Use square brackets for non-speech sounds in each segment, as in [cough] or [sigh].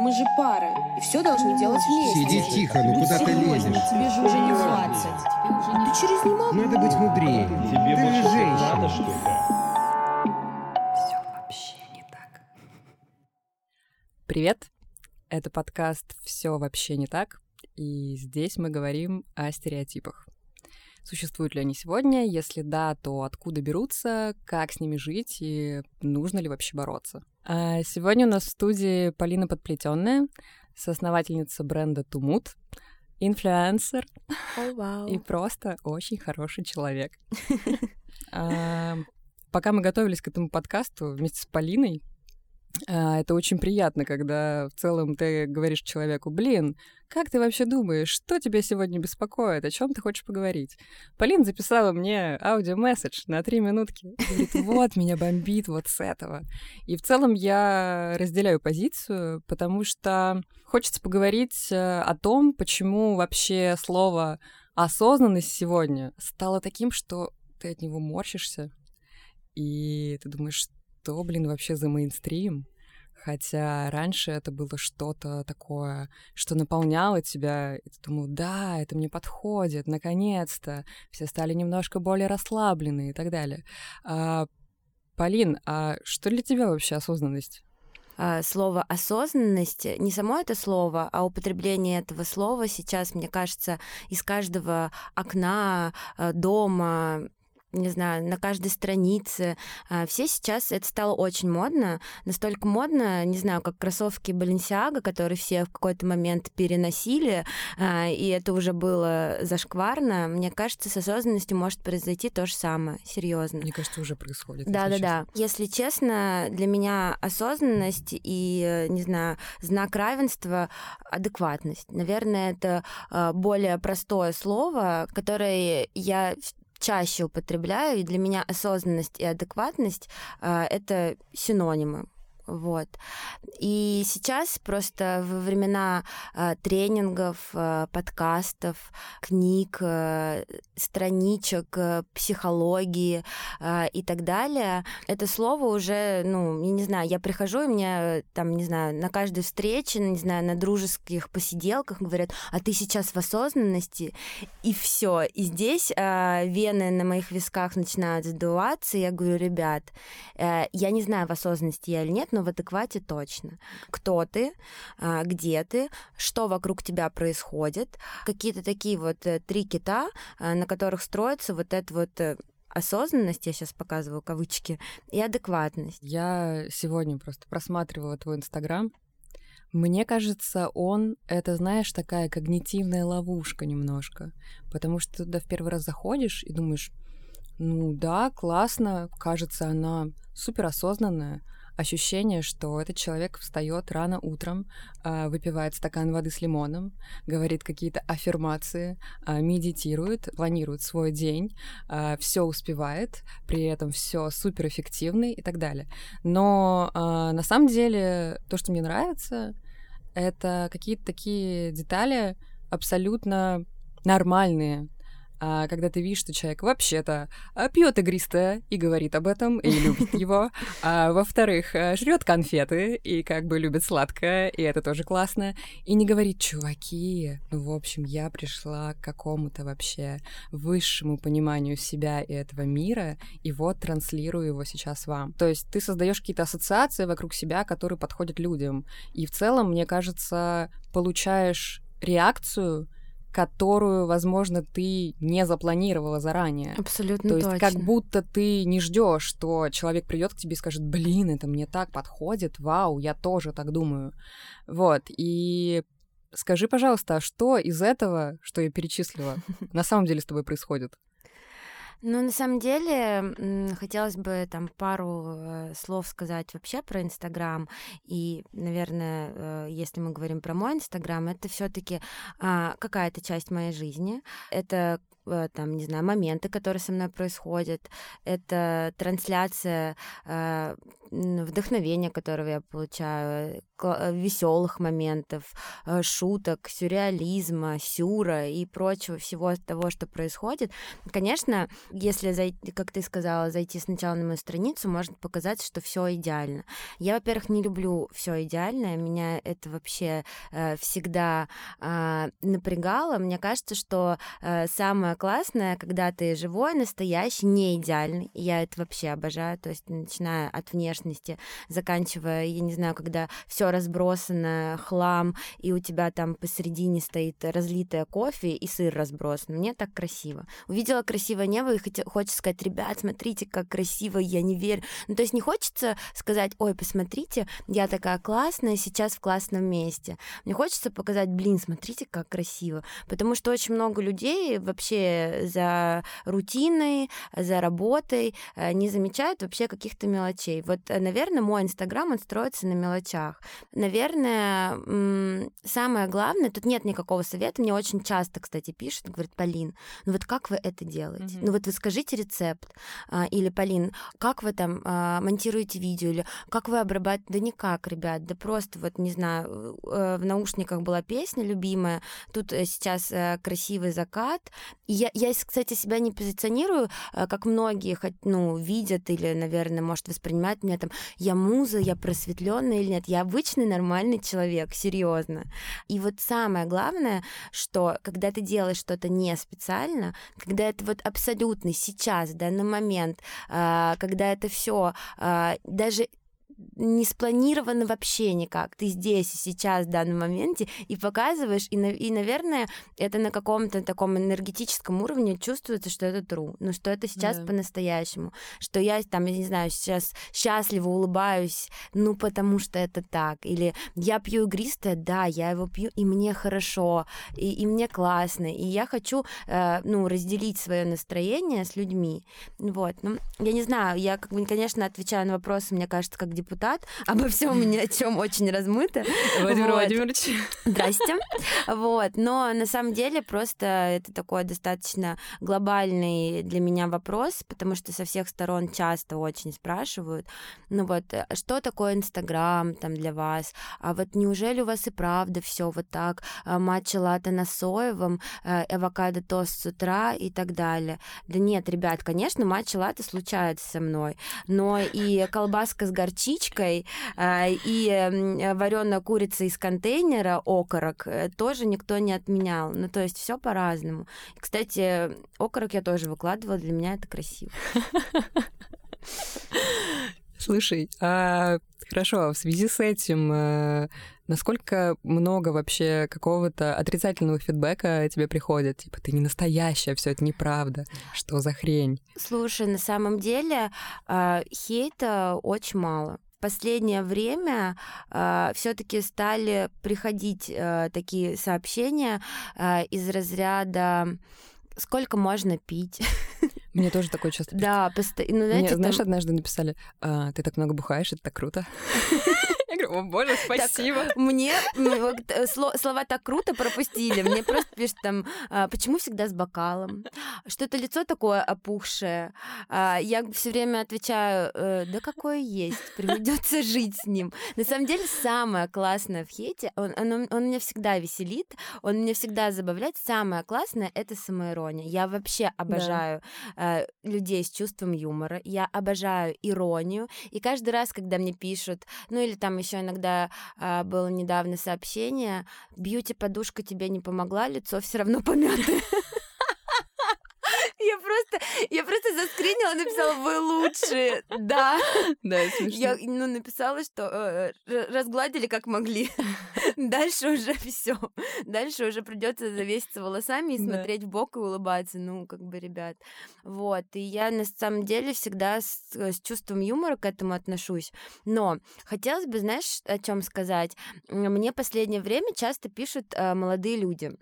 Мы же пара, и все должны делать вместе. Сиди тихо, ну куда ты лезешь? Тебе же уже не 20. Ты через не мог? Надо быть мудрее. Тебе Ты больше женщина. надо, что ли? Все вообще не так. Привет! Это подкаст «Все вообще не так», и здесь мы говорим о стереотипах. Существуют ли они сегодня? Если да, то откуда берутся, как с ними жить и нужно ли вообще бороться? А сегодня у нас в студии Полина Подплетенная, соосновательница бренда Тумут, инфлюенсер О, вау. и просто очень хороший человек. [laughs] Пока мы готовились к этому подкасту вместе с Полиной, это очень приятно, когда в целом ты говоришь человеку, блин, как ты вообще думаешь, что тебя сегодня беспокоит, о чем ты хочешь поговорить? Полина записала мне аудиомесседж на три минутки. Говорит, вот, меня бомбит вот с этого. И в целом я разделяю позицию, потому что хочется поговорить э, о том, почему вообще слово осознанность сегодня стало таким, что ты от него морщишься, и ты думаешь, что, блин, вообще за мейнстрим? Хотя раньше это было что-то такое, что наполняло тебя, и ты думал, да, это мне подходит, наконец-то, все стали немножко более расслаблены и так далее. А, Полин, а что для тебя вообще осознанность? А, Слово осознанность, не само это слово, а употребление этого слова сейчас, мне кажется, из каждого окна, а, дома, не знаю, на каждой странице. А, Все сейчас это стало очень модно. Настолько модно, не знаю, как кроссовки Balenciaga, которые все в какой-то момент переносили, а, и это уже было зашкварно. Мне кажется, с осознанностью может произойти то же самое, серьезно. Мне кажется, уже происходит. Да, да, да. Если честно, для меня осознанность и, не знаю, знак равенства адекватность. Наверное, это э, более простое слово, которое я чаще употребляю, и для меня осознанность и адекватность э, это синонимы. Вот. И сейчас просто во времена э, тренингов, э, подкастов, книг, э, страничек, э, психологии э, и так далее, это слово уже, ну, я не знаю, я прихожу, и мне там, не знаю, на каждой встрече, не знаю, на дружеских посиделках говорят, а ты сейчас в осознанности, и все. И здесь э, вены на моих висках начинают задуваться, и я говорю, ребят, э, я не знаю, в осознанности я или нет, но в адеквате точно. Кто ты, а, где ты, что вокруг тебя происходит, какие-то такие вот э, три кита, а, на которых строится вот эта вот э, осознанность, я сейчас показываю кавычки, и адекватность. Я сегодня просто просматривала твой Инстаграм. Мне кажется, он — это, знаешь, такая когнитивная ловушка немножко. Потому что туда в первый раз заходишь и думаешь, ну да, классно, кажется, она суперосознанная. Ощущение, что этот человек встает рано утром, а, выпивает стакан воды с лимоном, говорит какие-то аффирмации, а, медитирует, планирует свой день, все успевает, при этом все суперэффективный и так далее. Но а, на самом деле то, что мне нравится, это какие-то такие детали абсолютно нормальные. А, когда ты видишь, что человек вообще-то пьет игристое и говорит об этом, и любит [laughs] его. А, во-вторых, жрет конфеты и как бы любит сладкое, и это тоже классно. И не говорит, чуваки, ну, в общем, я пришла к какому-то вообще высшему пониманию себя и этого мира, и вот транслирую его сейчас вам. То есть ты создаешь какие-то ассоциации вокруг себя, которые подходят людям. И в целом, мне кажется, получаешь реакцию, которую, возможно, ты не запланировала заранее. Абсолютно То есть точно. как будто ты не ждешь, что человек придет к тебе и скажет, блин, это мне так подходит, вау, я тоже так думаю. Вот, и скажи, пожалуйста, а что из этого, что я перечислила, [laughs] на самом деле с тобой происходит? Ну, на самом деле, хотелось бы там пару э, слов сказать вообще про Инстаграм. И, наверное, э, если мы говорим про мой Инстаграм, это все-таки какая-то часть моей жизни. Это э, там, не знаю, моменты, которые со мной происходят. Это трансляция вдохновения, которого я получаю, веселых моментов, шуток, сюрреализма, сюра и прочего всего того, что происходит. Конечно, если зайти, как ты сказала, зайти сначала на мою страницу, может показаться, что все идеально. Я, во-первых, не люблю все идеальное, меня это вообще э, всегда э, напрягало. Мне кажется, что э, самое классное, когда ты живой, настоящий, не идеальный. Я это вообще обожаю, то есть начиная от внешности, заканчивая, я не знаю, когда все разбросано, хлам, и у тебя там посередине стоит разлитое кофе и сыр разбросан. Мне так красиво. Увидела красивое небо и хочется сказать, ребят, смотрите, как красиво, я не верю. Ну, то есть не хочется сказать, ой, посмотрите, я такая классная, сейчас в классном месте. Мне хочется показать, блин, смотрите, как красиво. Потому что очень много людей вообще за рутиной, за работой э, не замечают вообще каких-то мелочей. Вот, наверное, мой Инстаграм, он строится на мелочах. Наверное, самое главное, тут нет никакого совета, мне очень часто, кстати, пишут, говорят, Полин, ну вот как вы это делаете? Mm-hmm. Ну вот вы скажите рецепт. А, или, Полин, как вы там а, монтируете видео? Или как вы обрабатываете? Да никак, ребят, да просто вот, не знаю, э, в наушниках была песня любимая, тут э, сейчас э, красивый закат. И я, я, кстати, себя не позиционирую, как многие, ну, видят или, наверное, может воспринимать меня там, я муза, я просветленная или нет. Я обычный нормальный человек, серьезно. И вот самое главное, что когда ты делаешь что-то не специально, когда это вот абсолютно сейчас, в данный момент, а, когда это все а, даже не спланировано вообще никак. Ты здесь и сейчас, в данном моменте, и показываешь, и, и наверное, это на каком-то таком энергетическом уровне чувствуется, что это true, ну, что это сейчас да. по-настоящему, что я там, я не знаю, сейчас счастливо улыбаюсь, ну, потому что это так, или я пью игристое, да, я его пью, и мне хорошо, и, и мне классно, и я хочу, э, ну, разделить свое настроение с людьми, вот, ну, я не знаю, я, конечно, отвечаю на вопросы, мне кажется, как депутат, депутат, [laughs] обо всем ни о чем очень размыто. Владимир вот. Владимирович. Здрасте. [laughs] Вот. Но на самом деле просто это такой достаточно глобальный для меня вопрос, потому что со всех сторон часто очень спрашивают, ну вот, что такое Инстаграм там для вас? А вот неужели у вас и правда все вот так? А, матча лата на соевом, э, авокадо тост с утра и так далее. Да нет, ребят, конечно, матча лата случается со мной, но и колбаска с горчичкой водичкой а, и вареная курица из контейнера, окорок, э, тоже никто не отменял. Ну, то есть все по-разному. Кстати, окорок я тоже выкладывала, для меня это красиво. Слушай, а хорошо, в связи с этим, э, насколько много вообще какого-то отрицательного фидбэка тебе приходит? Типа, ты не настоящая, все это неправда. Что за хрень? Слушай, на самом деле э, хейта очень мало последнее время э, все-таки стали приходить э, такие сообщения э, из разряда сколько можно пить. [laughs] Мне тоже такое часто Да, постоянно. Ну, Мне, знаешь, однажды написали, а, ты так много бухаешь, это так круто. [laughs] Я говорю, о боже, спасибо. Так, мне э, слова так круто пропустили. Мне просто пишут там, а, почему всегда с бокалом? Что-то лицо такое опухшее. А, я все время отвечаю, «Э, да какое есть, придется жить с ним. На самом деле самое классное в хейте, он, он, он меня всегда веселит, он меня всегда забавляет. Самое классное — это самоирония. Я вообще обожаю да. людей с чувством юмора. Я обожаю иронию. И каждый раз, когда мне пишут, ну или там еще иногда а, было недавно сообщение, бьюти-подушка тебе не помогла, лицо все равно помятое. [laughs] Я просто, я просто заскринила, написала, вы лучшие, да. Да, смешно. Я ну, написала, что э, разгладили как могли. [laughs] Дальше уже все. Дальше уже придется завеситься волосами и смотреть да. в бок и улыбаться. Ну, как бы, ребят. Вот. И я на самом деле всегда с, с чувством юмора к этому отношусь. Но хотелось бы, знаешь, о чем сказать? Мне последнее время часто пишут э, молодые люди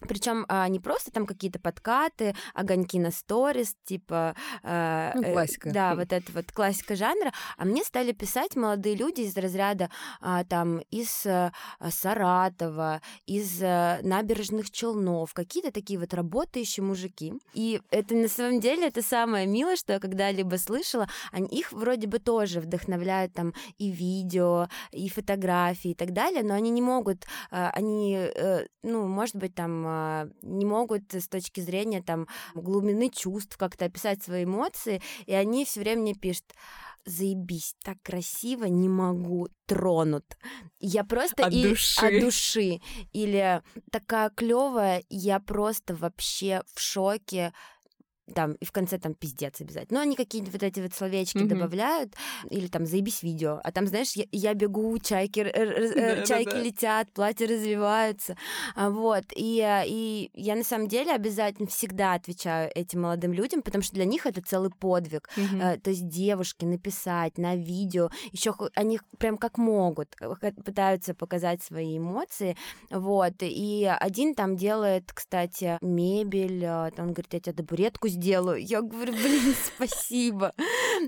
причем а, не просто там какие-то подкаты, огоньки на сторис, типа... А, ну, классика. Э, да, вот это вот классика жанра. А мне стали писать молодые люди из разряда а, там из а, Саратова, из а, набережных Челнов, какие-то такие вот работающие мужики. И это на самом деле это самое милое, что я когда-либо слышала. Они, их вроде бы тоже вдохновляют там и видео, и фотографии и так далее, но они не могут, а, они, а, ну, может быть, там а, не могут с точки зрения там глубины чувств как-то описать свои эмоции, и они все время мне пишут заебись, так красиво, не могу, тронут. Я просто от и души. от души. Или такая клевая, я просто вообще в шоке там, и в конце там пиздец обязательно. Ну, они какие-нибудь вот эти вот словечки mm-hmm. добавляют, или там заебись видео. А там, знаешь, я, я бегу, чайки, э, чайки летят, платья развиваются. А, вот. И, э, и я на самом деле обязательно всегда отвечаю этим молодым людям, потому что для них это целый подвиг. Mm-hmm. То есть девушки написать на видео, еще они прям как могут, пытаются показать свои эмоции. Вот. И один там делает, кстати, мебель, он говорит, я тебе табуретку сделаю. Я говорю, блин, спасибо.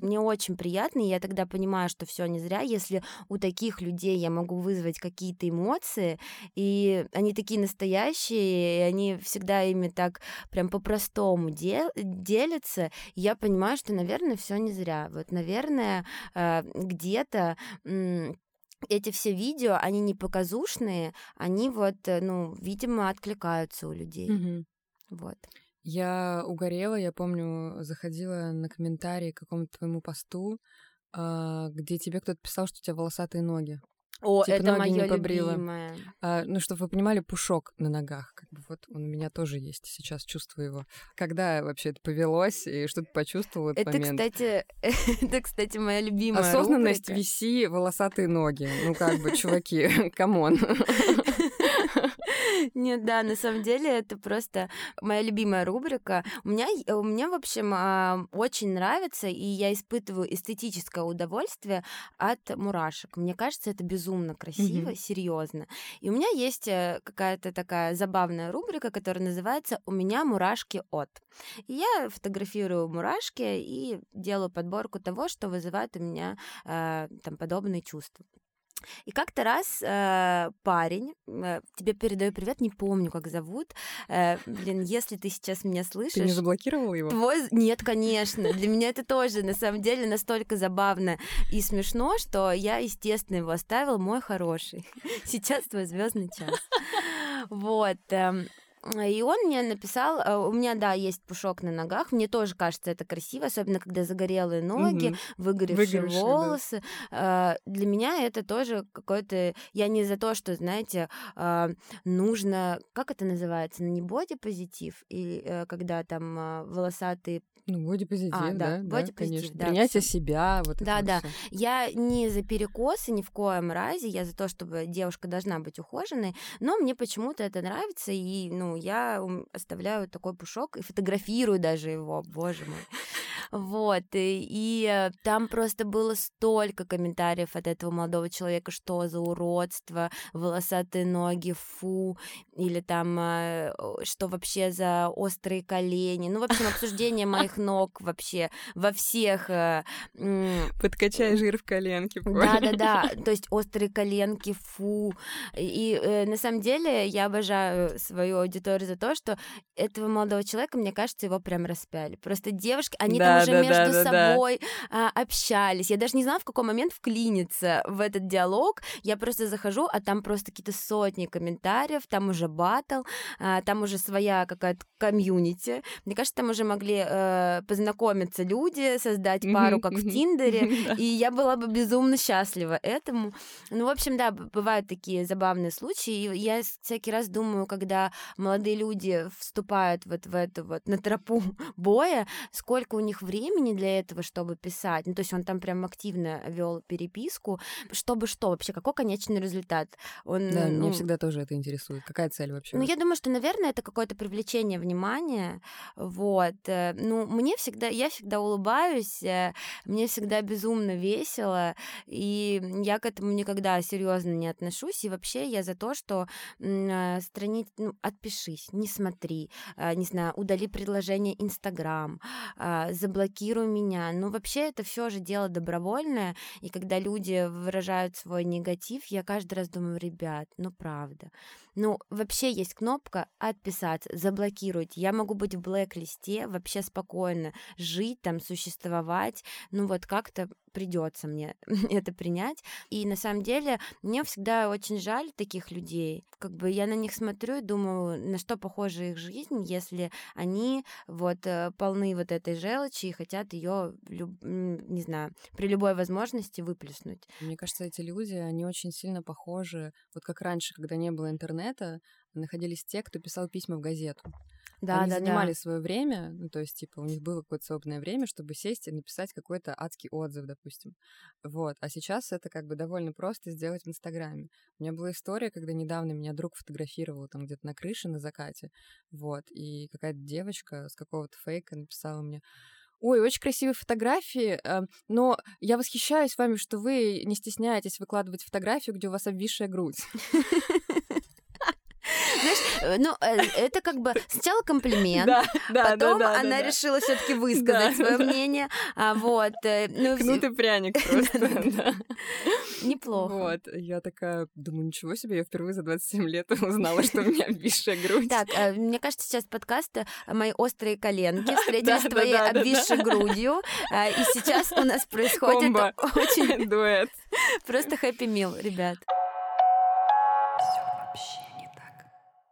Мне очень приятно, и я тогда понимаю, что все не зря, если у таких людей я могу вызвать какие-то эмоции, и они такие настоящие, и они всегда ими так прям по-простому дел- делятся, я понимаю, что, наверное, все не зря. Вот, наверное, э, где-то эти все видео, они не показушные, они вот, э, ну, видимо, откликаются у людей. Угу. Вот. Я угорела, я помню, заходила на комментарии к какому-то твоему посту, а, где тебе кто-то писал, что у тебя волосатые ноги. О, типа это ноги не побрила. любимое. А, ну, чтобы вы понимали, пушок на ногах. Как бы вот он у меня тоже есть, сейчас чувствую его. Когда вообще это повелось и что ты почувствовал в этот Это, момент? кстати, [laughs] это, кстати, моя любимая Осознанность рубрика. виси, волосатые ноги. Ну, как бы, чуваки, [laughs] come on. [laughs] [laughs] Нет, да, на самом деле это просто моя любимая рубрика. У меня, у меня в общем, а, очень нравится, и я испытываю эстетическое удовольствие от мурашек. Мне кажется, это безумно красиво, Мгм. серьезно. И у меня есть э, какая-то такая забавная рубрика, которая называется «У меня мурашки от». И я фотографирую мурашки и делаю подборку того, что вызывает у меня э, там подобные чувства. И как-то раз э, парень, э, тебе передаю привет, не помню, как зовут. Э, блин, если ты сейчас меня слышишь... Ты не заблокировал его? Твой... Нет, конечно. Для меня это тоже, на самом деле, настолько забавно и смешно, что я, естественно, его оставил, мой хороший. [laughs] Сейчас твой звездный час. Вот. эм, и он мне написал, э, у меня, да, есть пушок на ногах, мне тоже кажется это красиво, особенно когда загорелые ноги, Мгм. выгоревшие Выгоревшие, да. волосы. Э, Для меня это тоже какой-то... Я не за то, что, знаете, э, нужно... Как это называется? Не бодипозитив? И э, когда там э, волосатые... Ну, бодипозитив, А, да, да, да, бодипозитив, конечно. да, Принятие себя, вот это Да, вот да. всё. Я не за перекосы ни в коем разе, я за то, чтобы девушка должна быть ухоженной, но мне почему-то это нравится, и, ну, я оставляю такой пушок и фотографирую даже его, боже мой. [laughs] Вот, и, и, э, там просто было столько комментариев от этого молодого человека, что за уродство, волосатые ноги, фу, или там, э, что вообще за острые колени, ну, в общем, обсуждение моих [laughs] ног вообще во всех э, Подкачай жир в коленке. да, да, да. То есть острые коленки, фу. И э, на самом деле я обожаю свою аудиторию за то, что этого молодого человека, мне кажется, его прям распяли. Просто девушки, они Да, уже да, между да, собой а, общались. Я даже не знала, в какой момент вклиниться в этот диалог. Я просто захожу, а там просто какие-то сотни комментариев, там уже батл, а, там уже своя какая-то комьюнити. Мне кажется, там уже могли э, познакомиться люди, создать пару, как в. Тиндере, [laughs] и я была бы безумно счастлива этому. Ну, в общем, да, бывают такие забавные случаи. И я всякий раз думаю, когда молодые люди вступают вот в эту вот на тропу [laughs] боя, сколько у них времени для этого, чтобы писать. Ну, то есть он там прям активно вел переписку. Чтобы что вообще? Какой конечный результат? Он, Да, ну, меня всегда тоже это интересует. Какая цель вообще? Ну, я думаю, что, наверное, это какое-то привлечение внимания. Вот. э, Ну, мне всегда, я всегда улыбаюсь, э, мне всегда безумно весело, и я к этому никогда серьезно не отношусь. И вообще я за то, что страниц, ну, отпишись, не смотри, э, не знаю, удали предложение Инстаграм, а, заблокируй меня. Ну, вообще это все же дело добровольное, и когда люди выражают свой негатив, я каждый раз думаю, ребят, ну правда. Ну, вообще есть кнопка «Отписаться», заблокировать. Я могу быть в блэк-листе, вообще спокойно жить там, существовать. Ну вот как-то придется мне [laughs] это принять. И на самом деле мне всегда очень жаль таких людей. Как бы я на них смотрю и думаю, на что похожа их жизнь, если они вот э, полны вот этой желчи и хотят ее, не знаю, при любой возможности выплеснуть. Мне кажется, эти люди, они очень сильно похожи. Вот как раньше, когда не было интернета, находились те, кто писал письма в газету. Да, Они да, занимали да. свое время, ну, то есть, типа, у них было какое-то свободное время, чтобы сесть и написать какой-то адский отзыв, допустим. Вот. А сейчас это как бы довольно просто сделать в Инстаграме. У меня была история, когда недавно меня друг фотографировал там где-то на крыше на закате, вот, и какая-то девочка с какого-то фейка написала мне, Ой, очень красивые фотографии, э, но я восхищаюсь вами, что вы не стесняетесь выкладывать фотографию, где у вас обвисшая грудь. [laughs] Э, ну, э, это как бы сначала комплимент, потом она решила все-таки высказать свое мнение. А, вот. э, Ну, Кнут и пряник [laughs] просто. неплохо. Вот, я такая, думаю, ничего себе, я впервые за 27 лет [laughs] узнала, что у меня обвисшая грудь. Так, мне кажется, сейчас подкаст «Мои острые коленки» [laughs] встретились с твоей обвисшей грудью, и сейчас у нас происходит очень Дуэт. просто хэппи мил, ребят.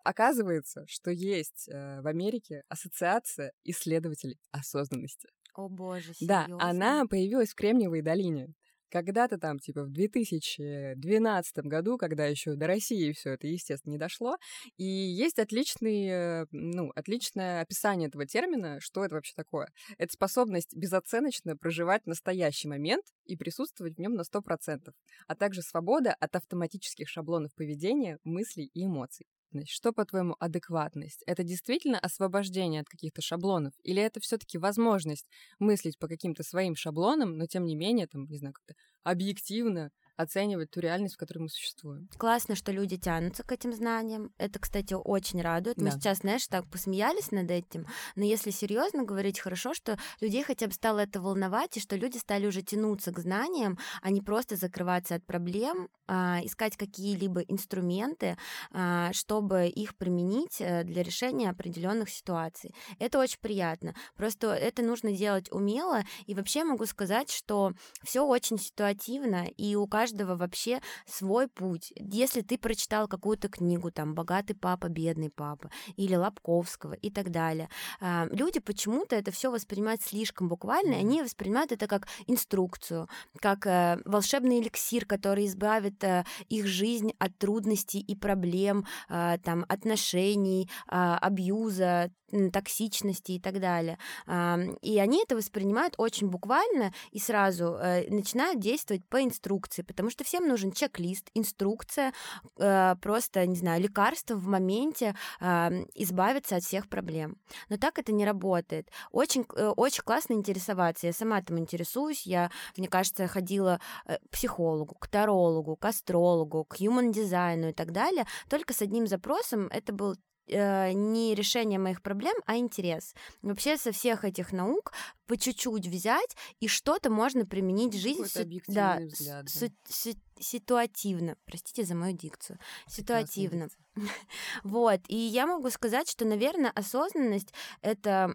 Оказывается, что есть э, в Америке ассоциация исследователей осознанности. О боже, Да, серьезно? она появилась в Кремниевой долине. Когда-то там, типа, в 2012 году, когда еще до России все это, естественно, не дошло, и есть отличный, э, ну, отличное описание этого термина, что это вообще такое. Это способность безоценочно проживать настоящий момент и присутствовать в нем на 100%, а также свобода от автоматических шаблонов поведения, мыслей и эмоций. Значит, Что, по-твоему, адекватность? Это действительно освобождение от каких-то шаблонов? Или это все-таки возможность мыслить по каким-то своим шаблонам, но тем не менее, там, не знаю, как-то объективно оценивать ту реальность, в которой мы существуем? Классно, что люди тянутся к этим знаниям. Это, кстати, очень радует. Мы Да. сейчас, знаешь, так посмеялись над этим, но если серьезно говорить, хорошо, что людей хотя бы стало это волновать, и что люди стали уже тянуться к знаниям, а не просто закрываться от проблем, а, искать какие-либо инструменты, а, чтобы их применить э, для решения определенных ситуаций. Это очень приятно. Просто это нужно делать умело. И вообще могу сказать, что все очень ситуативно, и у каждого вообще свой путь. Если ты прочитал какую-то книгу, там, «Богатый папа, бедный папа», или Лобковского и так далее, а, люди почему-то это все воспринимают слишком буквально, и они воспринимают это как инструкцию, как э, волшебный эликсир, который избавит э, их жизнь от трудностей и проблем, а, там, отношений, а, абьюза, токсичности и так далее. А, И они это воспринимают очень буквально и сразу э, начинают действовать по инструкции, потому что всем нужен чек-лист, инструкция, э, просто, не знаю, лекарство в моменте а, избавиться от всех проблем. Но так это не работает. Очень, э, очень классно интересоваться. Я сама этим интересуюсь. Я, мне кажется, ходила к психологу, к тарологу, к астрологу, к human дизайну и так далее. Только с одним запросом это был э, не решение моих проблем, а интерес. Вообще со всех этих наук по чуть-чуть взять, и что-то можно применить в си- объективный да, взгляд, да. си- ситуативно. Простите за мою дикцию. Ситуативно. [laughs] Вот. И я могу сказать, что, наверное, осознанность — это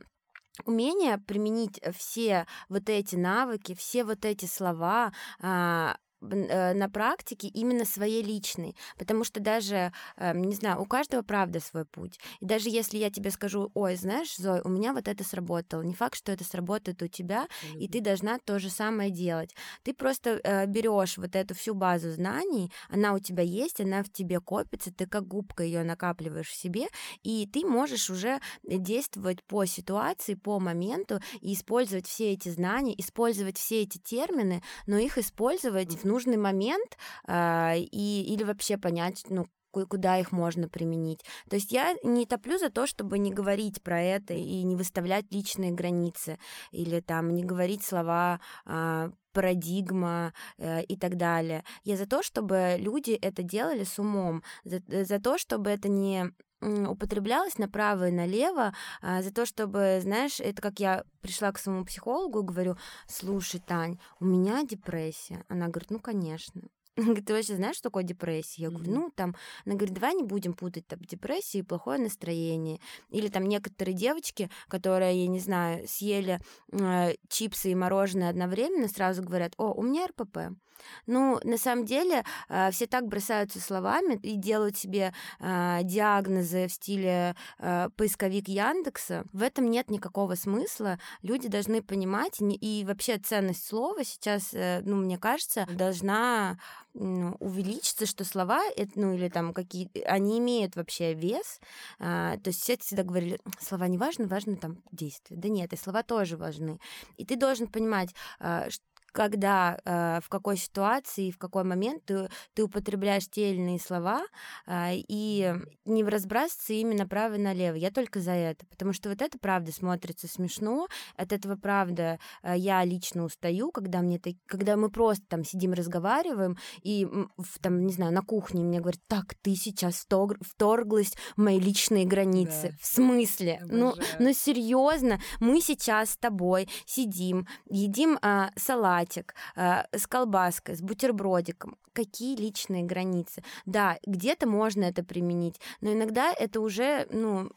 умение применить все вот эти навыки, все вот эти слова, а, на практике именно своей личной, потому что даже, э, не знаю, у каждого правда свой путь. И даже если я тебе скажу, ой, знаешь, Зой, у меня вот это сработало, не факт, что это сработает у тебя, и ты должна то же самое делать. Ты просто э, берешь вот эту всю базу знаний, она у тебя есть, она в тебе копится, ты как губка ее накапливаешь в себе, и ты можешь уже действовать по ситуации, по моменту и использовать все эти знания, использовать все эти термины, но их использовать в нужный момент э, и или вообще понять, ну куда их можно применить. То есть я не топлю за то, чтобы не говорить про это и не выставлять личные границы или там не говорить слова э, парадигма э, и так далее. Я за то, чтобы люди это делали с умом, за, за то, чтобы это не употреблялось направо и налево а, за то, чтобы, знаешь, это как я пришла к своему психологу и говорю, слушай, Тань, у меня депрессия. Она говорит, ну, конечно. [laughs] Говорит, ты вообще знаешь, что такое депрессия? Я говорю, ну, там, она говорит, давай не будем путать там депрессию и плохое настроение. Или там некоторые девочки, которые, я не знаю, съели э, чипсы и мороженое одновременно, сразу говорят, о, у меня РПП. Ну, на самом деле, э, все так бросаются словами и делают себе э, диагнозы в стиле э, поисковик Яндекса. В этом нет никакого смысла. Люди должны понимать, и вообще ценность слова сейчас, ну, мне кажется, должна ну, увеличится, что слова, ну или там какие, они имеют вообще вес. А, то есть все всегда говорили, слова не важны, важны там действия. Да нет, и слова тоже важны. И ты должен понимать, а, когда, э, в какой ситуации, в какой момент ты, ты употребляешь те или иные слова, э, и не разбрасываться именно право и налево. Я только за это, потому что вот это правда смотрится смешно, от этого правда э, я лично устаю, когда мне когда мы просто там сидим разговариваем и в, там не знаю на кухне мне говорят, так ты сейчас вторглась в мои личные границы, да. в смысле? Ну, ну серьезно, мы сейчас с тобой сидим, едим а, салат салатик э, с колбаской, с бутербродиком. Какие личные границы? Да, где-то можно это применить, но иногда это уже, ну,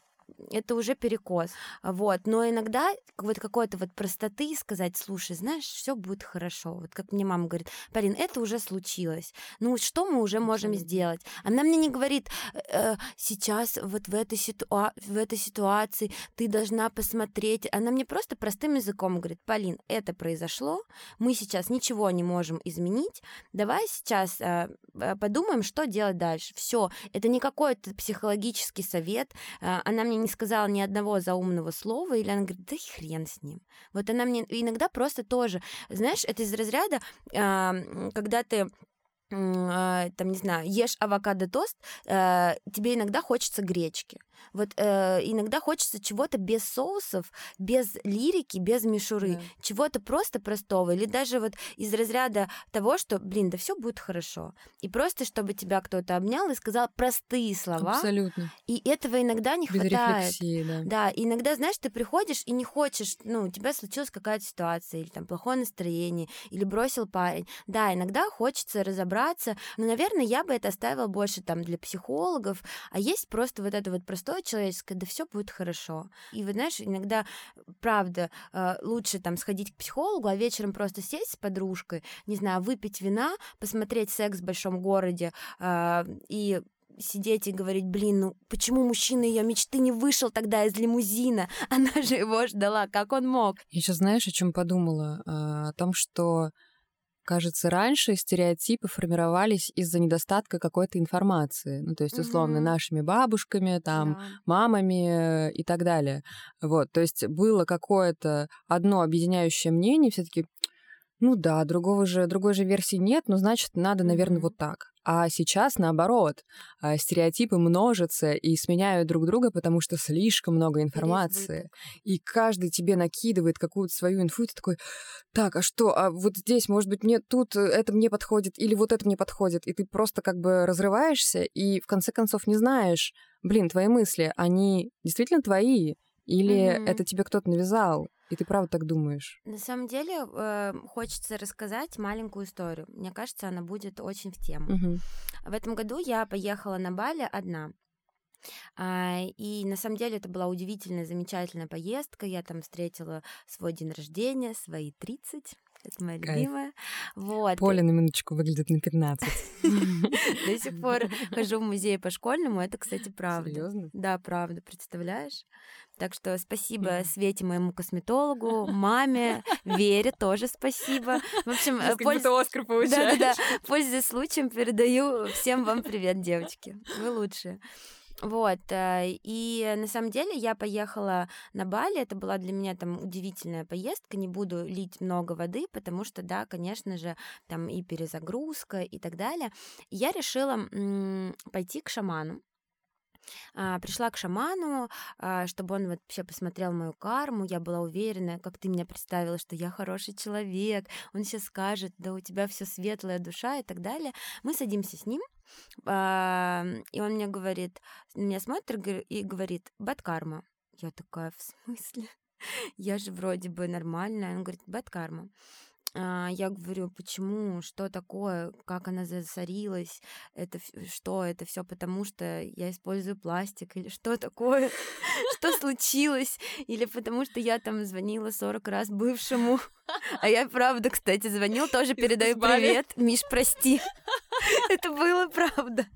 это уже перекос. Вот. Но иногда вот какой-то вот простоты сказать, слушай, знаешь, все будет хорошо. Вот как мне мама говорит, Полин, это уже случилось. Ну, что мы уже можем сделать? Она мне не говорит, э, сейчас вот в этой, ситуа- в этой ситуации ты должна посмотреть. Она мне просто простым языком говорит, Полин, это произошло, мы сейчас ничего не можем изменить, давай сейчас э, э подумаем, что делать дальше. Все, это не какой-то психологический совет. Э, она мне не сказала ни одного заумного слова, или она говорит, да хрен с ним. Вот она мне иногда просто тоже, знаешь, это из разряда, когда ты а, там, не знаю, ешь авокадо-тост, э, тебе иногда хочется гречки. Вот э, иногда хочется чего-то без соусов, без лирики, без мишуры, да. чего-то просто простого, или даже вот из разряда того, что, блин, да все будет хорошо. И просто, чтобы тебя кто-то обнял и сказал простые слова. Абсолютно. И этого иногда не без хватает. Рефлексии, да. да, иногда, знаешь, ты приходишь и не хочешь, ну, у тебя случилась какая-то ситуация, или там плохое настроение, или бросил парень. Да, иногда хочется разобраться, но, наверное, я бы это оставила больше там для психологов, а есть просто вот это вот простое человеческое, да все будет хорошо. И вот знаешь, иногда, правда, э, лучше там сходить к психологу, а вечером просто сесть с подружкой, не знаю, выпить вина, посмотреть секс в большом городе э, и сидеть и говорить, блин, ну почему мужчина ее мечты не вышел тогда из лимузина? [laughs] Она же его ждала, как он мог? Я сейчас знаешь, о чем подумала? А, о том, что Кажется, раньше стереотипы формировались из-за недостатка какой-то информации. Ну, то есть, условно, угу. нашими бабушками, там, да. мамами и так далее. Вот, то есть было какое-то одно объединяющее мнение, все таки ну да, другого же, другой же версии нет, но значит, надо, наверное, вот так. А сейчас наоборот, а, стереотипы множатся и сменяют друг друга, потому что слишком много информации. И каждый тебе накидывает какую-то свою инфу, и ты такой, так, а что, а вот здесь, может быть, мне тут это мне подходит, или вот это мне подходит, и ты просто как бы разрываешься, и в конце концов не знаешь, блин, твои мысли, они действительно твои, или mm-hmm. это тебе кто-то навязал? И ты правда так думаешь? На самом деле э, хочется рассказать маленькую историю. Мне кажется, она будет очень в тему. Угу. В этом году я поехала на Бали одна. А, и на самом деле это была удивительная, замечательная поездка. Я там встретила свой день рождения, свои 30 Это моя Кайф. любимая. Вот. Поля на минуточку выглядит на 15. [laughs] До сих пор хожу в музей по школьному. Это, кстати, правда. Серьезно? Да, правда, представляешь? Так что спасибо Мгм. Свете, моему косметологу, [laughs] маме, Вере тоже спасибо. В общем, польз- Оскар Да-да-да. Пользуясь случаем, передаю всем вам привет, девочки. Вы лучшие. Вот, э, и на самом деле я поехала на Бали, это была для меня там удивительная поездка, не буду лить много воды, потому что, да, конечно же, там и перезагрузка и так далее. Я решила м, пойти к шаману, пришла к шаману, а, чтобы он вообще посмотрел мою карму. Я была уверена, как ты меня представила, что я хороший человек. Он сейчас скажет, да у тебя все светлая душа и так далее. Мы садимся с ним, а, и он мне говорит, меня смотрит и говор- и говорит, бад карма. Я такая, в смысле? [laughs] Я же вроде бы нормальная. Он говорит, бад карма. А, Я говорю, почему, что такое, как она засорилась, это что, это все потому, что я использую пластик, или что такое, [laughs] что случилось, или потому что я там звонила 40 раз бывшему, [laughs] а я правда, кстати, звонил, тоже передаю привет, Миш, прости, [laughs] это было правда.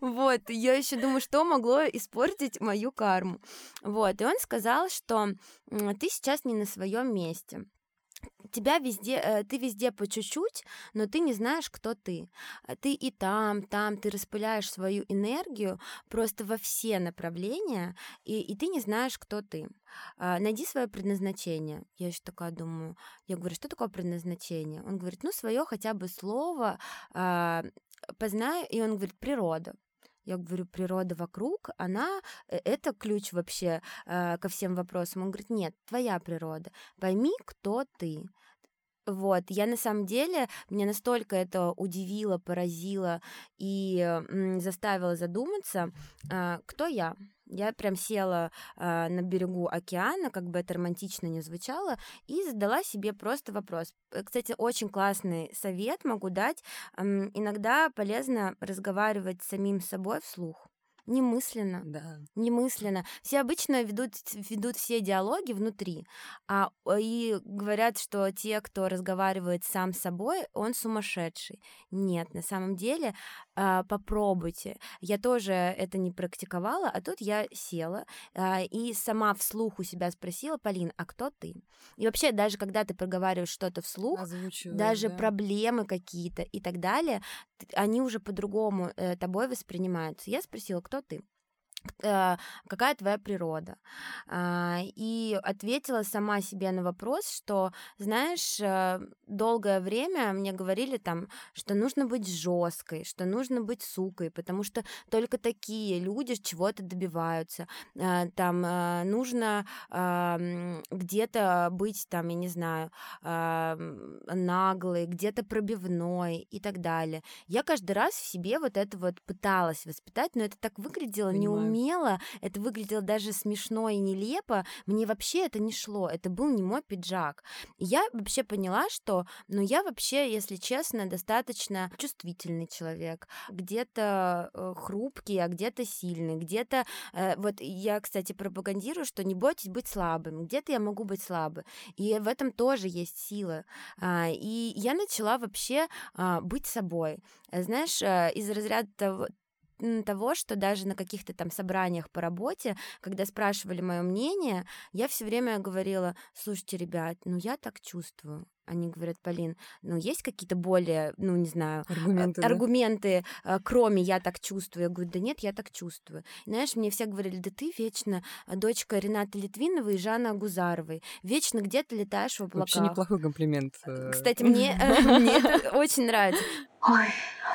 Вот, я еще думаю, что могло испортить мою карму. Вот, и он сказал, что ты сейчас не на своем месте тебя везде, э, ты везде по чуть-чуть, но ты не знаешь, кто ты. А Ты и там, там, ты распыляешь свою энергию просто во все направления, и, и ты не знаешь, кто ты. А, Найди свое предназначение. Я еще такая думаю, я говорю, что такое предназначение? Он говорит, ну, свое хотя бы слово а, познай, и он говорит, природа. Я говорю, природа вокруг, она, э, это ключ вообще э, ко всем вопросам. Он говорит, нет, твоя природа. Пойми, кто ты. Вот, я на самом деле, меня настолько это удивило, поразило и заставило задуматься, а, кто я. Я прям села а, на берегу океана, как бы это романтично не звучало, и задала себе просто вопрос. Э, Кстати, очень классный совет могу дать. М, Иногда полезно разговаривать с самим собой вслух. Немысленно Да. немысленно. Все обычно ведут, ведут все диалоги внутри, а э, и говорят, что те, кто разговаривает сам с собой, он сумасшедший. Нет, на самом деле а, попробуйте. Я тоже это не практиковала, а тут я села а, и сама вслух у себя спросила, Полин, а кто ты? И вообще, даже когда ты проговариваешь что-то вслух, Озвучиваешь, даже да. проблемы какие-то и так далее, они уже по-другому э, тобой воспринимаются. Я спросила, кто ты? Э, какая твоя природа? А, И ответила сама себе на вопрос, что, знаешь, э, долгое время мне говорили там, что нужно быть жесткой, что нужно быть сукой, потому что только такие люди чего-то добиваются. Э, Там нужно а, где-то быть там, я не знаю, а, наглой, где-то пробивной и так далее. Я каждый раз в себе вот это вот пыталась воспитать, но это так выглядело Понимаю. Неумело, это выглядело даже смешно и нелепо. Мне вообще это не шло, это был не мой пиджак. Я вообще поняла, что, ну, я вообще, если честно, достаточно чувствительный человек, где-то э, хрупкий, а где-то сильный, где-то, э, вот я, кстати, пропагандирую, что не бойтесь быть слабым, где-то я могу быть слабой, и в этом тоже есть сила. А, И я начала вообще а, быть собой. Э, Знаешь, э, из разряда того, что даже на каких-то там собраниях по работе, когда спрашивали мое мнение, я все время говорила, слушайте, ребят, ну я так чувствую. Они говорят, Полин, ну есть какие-то более, ну не знаю, Аргументы, да? аргументы, э, кроме я так чувствую. Я говорю, да нет, я так чувствую. И, знаешь, мне все говорили, да ты вечно э, дочка Ренаты Литвиновой и Жанны Агузаровой. Вечно где-то летаешь в облаках. Вообще неплохой комплимент. э. Кстати, мне, [laughs] мне это очень нравится. Ой,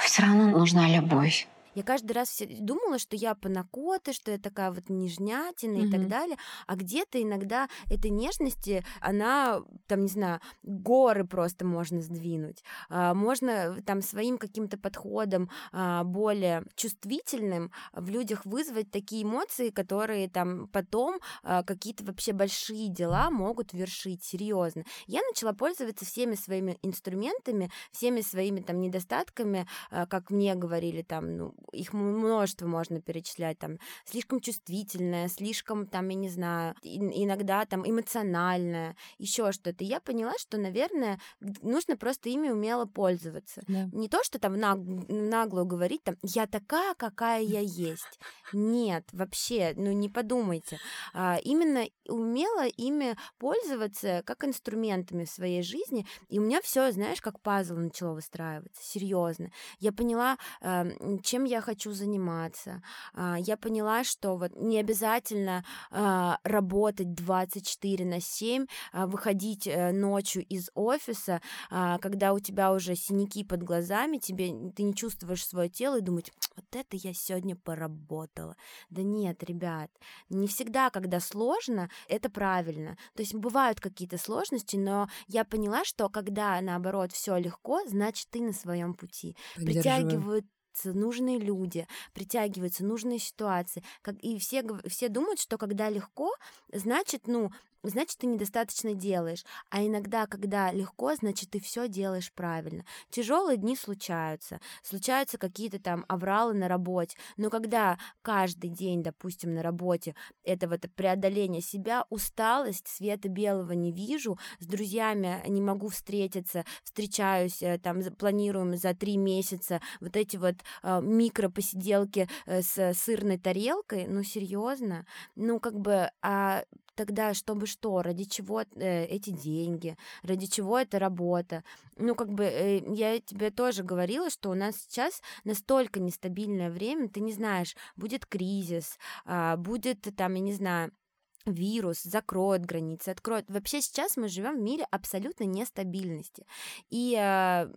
все равно нужна любовь. Я каждый раз думала, что я панакота, что я такая вот нежнятина и так далее, а где-то иногда этой нежности, она, там, не знаю, горы просто можно сдвинуть. А, Можно там своим каким-то подходом а, более чувствительным в людях вызвать такие эмоции, которые там потом а, какие-то вообще большие дела могут вершить, серьезно. Я начала пользоваться всеми своими инструментами, всеми своими там недостатками, как мне говорили там, ну, их множество можно перечислять, там, слишком чувствительная, слишком, там, я не знаю, иногда там эмоциональная, еще что-то. Я поняла, что, наверное, нужно просто ими умело пользоваться. Да. Не то, что там наг- нагло говорить, там, я такая, какая я есть. Нет, вообще, ну не подумайте. А, именно умело ими пользоваться как инструментами в своей жизни. И у меня все, знаешь, как пазл начало выстраиваться. Серьезно. Я поняла, чем я хочу заниматься. А, я поняла, что вот не обязательно а, работать 24 на 7, а, выходить э, ночью из офиса, когда у тебя уже синяки под глазами, тебе ты не чувствуешь свое тело и думать, вот это я сегодня поработала. Да нет, ребят, не всегда, когда сложно, это правильно. То есть бывают какие-то сложности, но я поняла, что когда наоборот все легко, значит ты на своем пути. Притягивают нужные люди, притягиваются нужные ситуации. Как, и все, все думают, что когда легко, значит, ну, значит, ты недостаточно делаешь. А иногда, когда легко, значит, ты все делаешь правильно. Тяжелые дни случаются, случаются какие-то там авралы на работе. Но когда каждый день, допустим, на работе это вот преодоление себя, усталость, света белого не вижу, с друзьями не могу встретиться, встречаюсь, э, там планируем за три месяца вот эти вот э, микропосиделки э, с сырной тарелкой, ну серьезно, ну как бы, а тогда чтобы что, ради чего э, эти деньги, ради чего эта работа. Ну, как бы э, я тебе тоже говорила, что у нас сейчас настолько нестабильное время, ты не знаешь, будет кризис, э, будет там, я не знаю, вирус закроет границы, откроет. Вообще сейчас мы живем в мире абсолютной нестабильности. И э,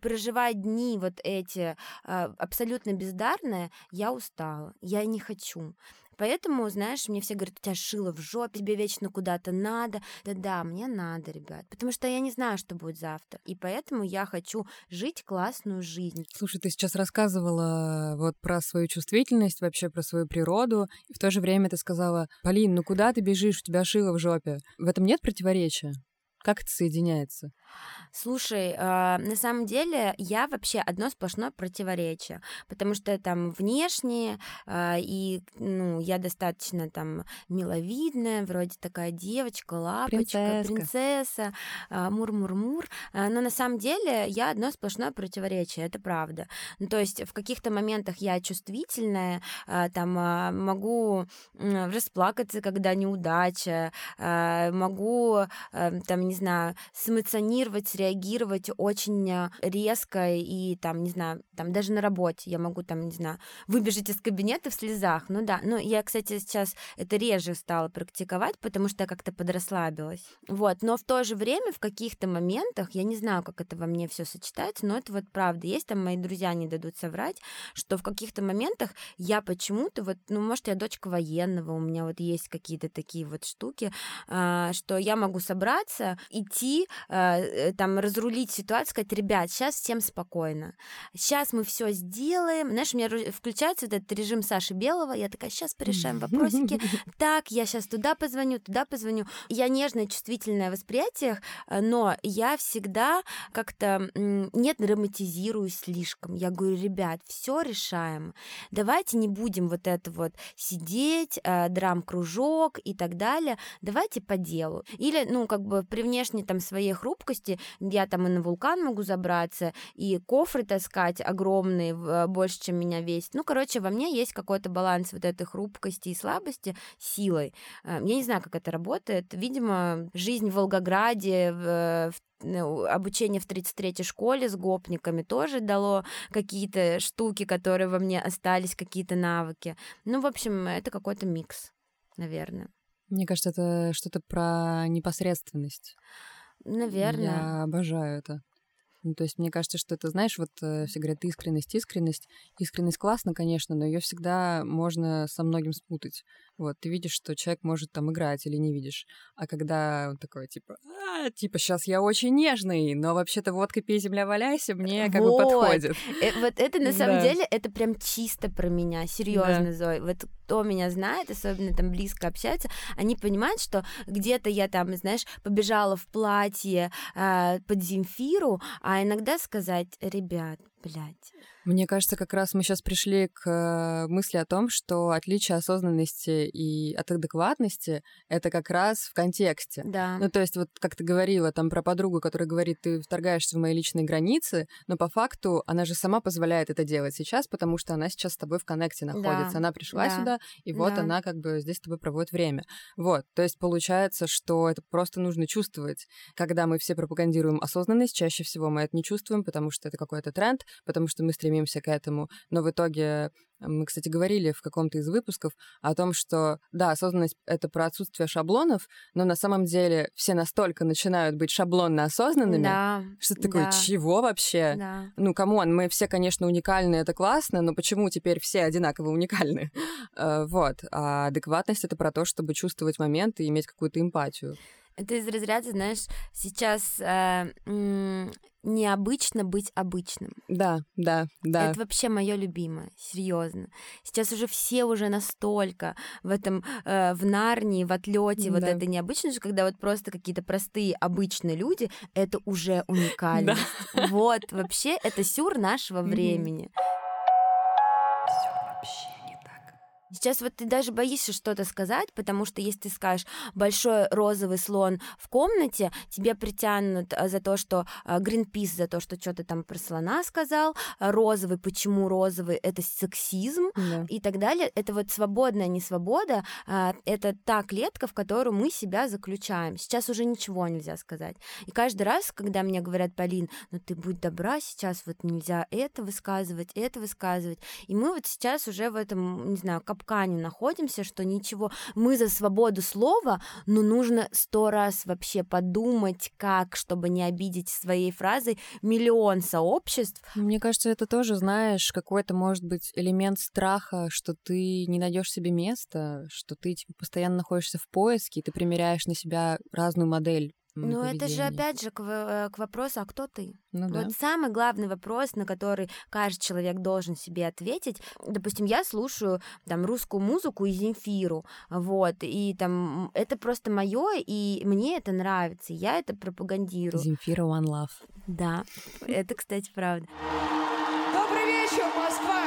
проживая дни вот эти э, абсолютно бездарные, я устала, я не хочу. Поэтому, знаешь, мне все говорят, у тебя шило в жопе, тебе вечно куда-то надо. Да-да, мне надо, ребят, потому что я не знаю, что будет завтра. И поэтому я хочу жить классную жизнь. Слушай, ты сейчас рассказывала вот про свою чувствительность, вообще про свою природу, и в то же время ты сказала, Полин, ну куда ты бежишь, у тебя шило в жопе. В этом нет противоречия? Как это соединяется? Слушай, э, на самом деле я вообще одно сплошное противоречие, потому что там внешне э, и ну я достаточно там миловидная, вроде такая девочка, лапочка, Принцесска. принцесса, э, мур-мур-мур, э, но на самом деле я одно сплошное противоречие, это правда. Ну то есть в каких-то моментах я чувствительная, э, там э, могу э, расплакаться, когда неудача, э, могу э, там не знаю сэмоционировать среагировать, среагировать очень э, резко и там, не знаю, там даже на работе я могу там, не знаю, выбежать из кабинета в слезах. Ну да, но я, кстати, сейчас это реже стала практиковать, потому что я как-то подрасслабилась. Вот, но в то же время в каких-то моментах, я не знаю, как это во мне все сочетается, но это вот правда. Есть там мои друзья не дадут соврать, что в каких-то моментах я почему-то вот, ну, может, я дочка военного, у меня вот есть какие-то такие вот штуки, а, что я могу собраться, идти, Э, там разрулить ситуацию, сказать, ребят, сейчас всем спокойно, сейчас мы все сделаем. Знаешь, у меня включается вот этот режим Саши Белого, я такая, сейчас порешаем вопросики, [laughs] так, я сейчас туда позвоню, туда позвоню. Я нежная, чувствительная в восприятиях, э, но я всегда как-то не драматизирую слишком. Я говорю, ребят, все решаем. Давайте не будем вот это вот сидеть, э, драм-кружок и так далее. Давайте по делу. Или, ну, как бы при внешней там своей хрупкости скорости, я там и на вулкан могу забраться, и кофры таскать огромные, э, больше, чем меня весит. Ну, короче, во мне есть какой-то баланс вот этой хрупкости и слабости силой. Э, я не знаю, как это работает. Видимо, жизнь в Волгограде, в ну, обучение в 33-й школе с гопниками тоже дало какие-то штуки, которые во мне остались, какие-то навыки. Ну, в общем, это какой-то микс, наверное. Мне кажется, это что-то про непосредственность. Наверное. Я обожаю это. Ну, то есть мне кажется, что это, знаешь, вот э, все говорят искренность, искренность. Искренность классно, конечно, но ее всегда можно со многим спутать. Вот, ты видишь, что человек может там играть или не видишь. А когда он такой, типа, а, типа, сейчас я очень нежный, но вообще-то водка пей, земля валяйся, мне как вот. бы подходит. Э, вот это на [laughs] самом да. деле, это прям чисто про меня, серьезно, да. Зой. Вот кто меня знает, особенно там близко общается, они понимают, что где-то я там, знаешь, побежала в платье э, под Земфиру, а иногда сказать, ребят, Блять. Мне кажется, как раз мы сейчас пришли к э, мысли о том, что отличие осознанности и от адекватности — это как раз в контексте. Да. Ну, то есть вот как ты говорила там про подругу, которая говорит, ты вторгаешься в мои личные границы, но по факту она же сама позволяет это делать сейчас, потому что она сейчас с тобой в коннекте находится. Да, Она пришла да, сюда, и вот да. она как бы здесь с тобой проводит время. Вот, то есть получается, что это просто нужно чувствовать. Когда мы все пропагандируем осознанность, чаще всего мы это не чувствуем, потому что это какой-то тренд, потому что мы стремимся к этому. Но в итоге мы, кстати, говорили в каком-то из выпусков о том, что, да, осознанность — это про отсутствие шаблонов, но на самом деле все настолько начинают быть шаблонно осознанными, Да. что ты такой, да, чего вообще? Да. Ну, come on, мы все, конечно, уникальны, это классно, но почему теперь все одинаково уникальны? [laughs] Э, Вот. А адекватность — это про то, чтобы чувствовать момент и иметь какую-то эмпатию. Это из разряда, знаешь, сейчас э, необычно быть обычным. Да, да, да. Это вообще мое любимое, серьезно. Сейчас уже все уже настолько в этом, э, в Нарнии, в отлете вот Да. этой необычности, когда вот просто какие-то простые обычные люди, это уже уникальность. Вот, вообще, это сюр нашего времени. Сейчас вот ты даже боишься что-то сказать, потому что если ты скажешь большой розовый слон в комнате, тебе притянут а, за то, что Гринпис за то, что что-то там про слона сказал, а розовый, почему розовый, это сексизм Да. и так далее. Это вот свободная несвобода, а, это та клетка, в которую мы себя заключаем. Сейчас уже ничего нельзя сказать. И каждый раз, когда мне говорят, Полин, ну ты будь добра, сейчас вот нельзя это высказывать, это высказывать. И мы вот сейчас уже в этом, не знаю, капкане находимся, что ничего, мы за свободу слова, но нужно сто раз вообще подумать, как, чтобы не обидеть своей фразой миллион сообществ. Мне кажется, это тоже, знаешь, какой-то, может быть, элемент страха, что ты не найдешь себе места, что ты типа, постоянно находишься в поиске, и ты примеряешь на себя разную модель. Но это же опять же к, в- к вопросу, а кто ты? Ну да. Вот самый главный вопрос, на который каждый человек должен себе ответить. Допустим, я слушаю там русскую музыку и Земфиру, вот, и там это просто мое, и мне это нравится, я это пропагандирую. Земфира One Love. Да, это, кстати, правда. Добрый вечер, Москва!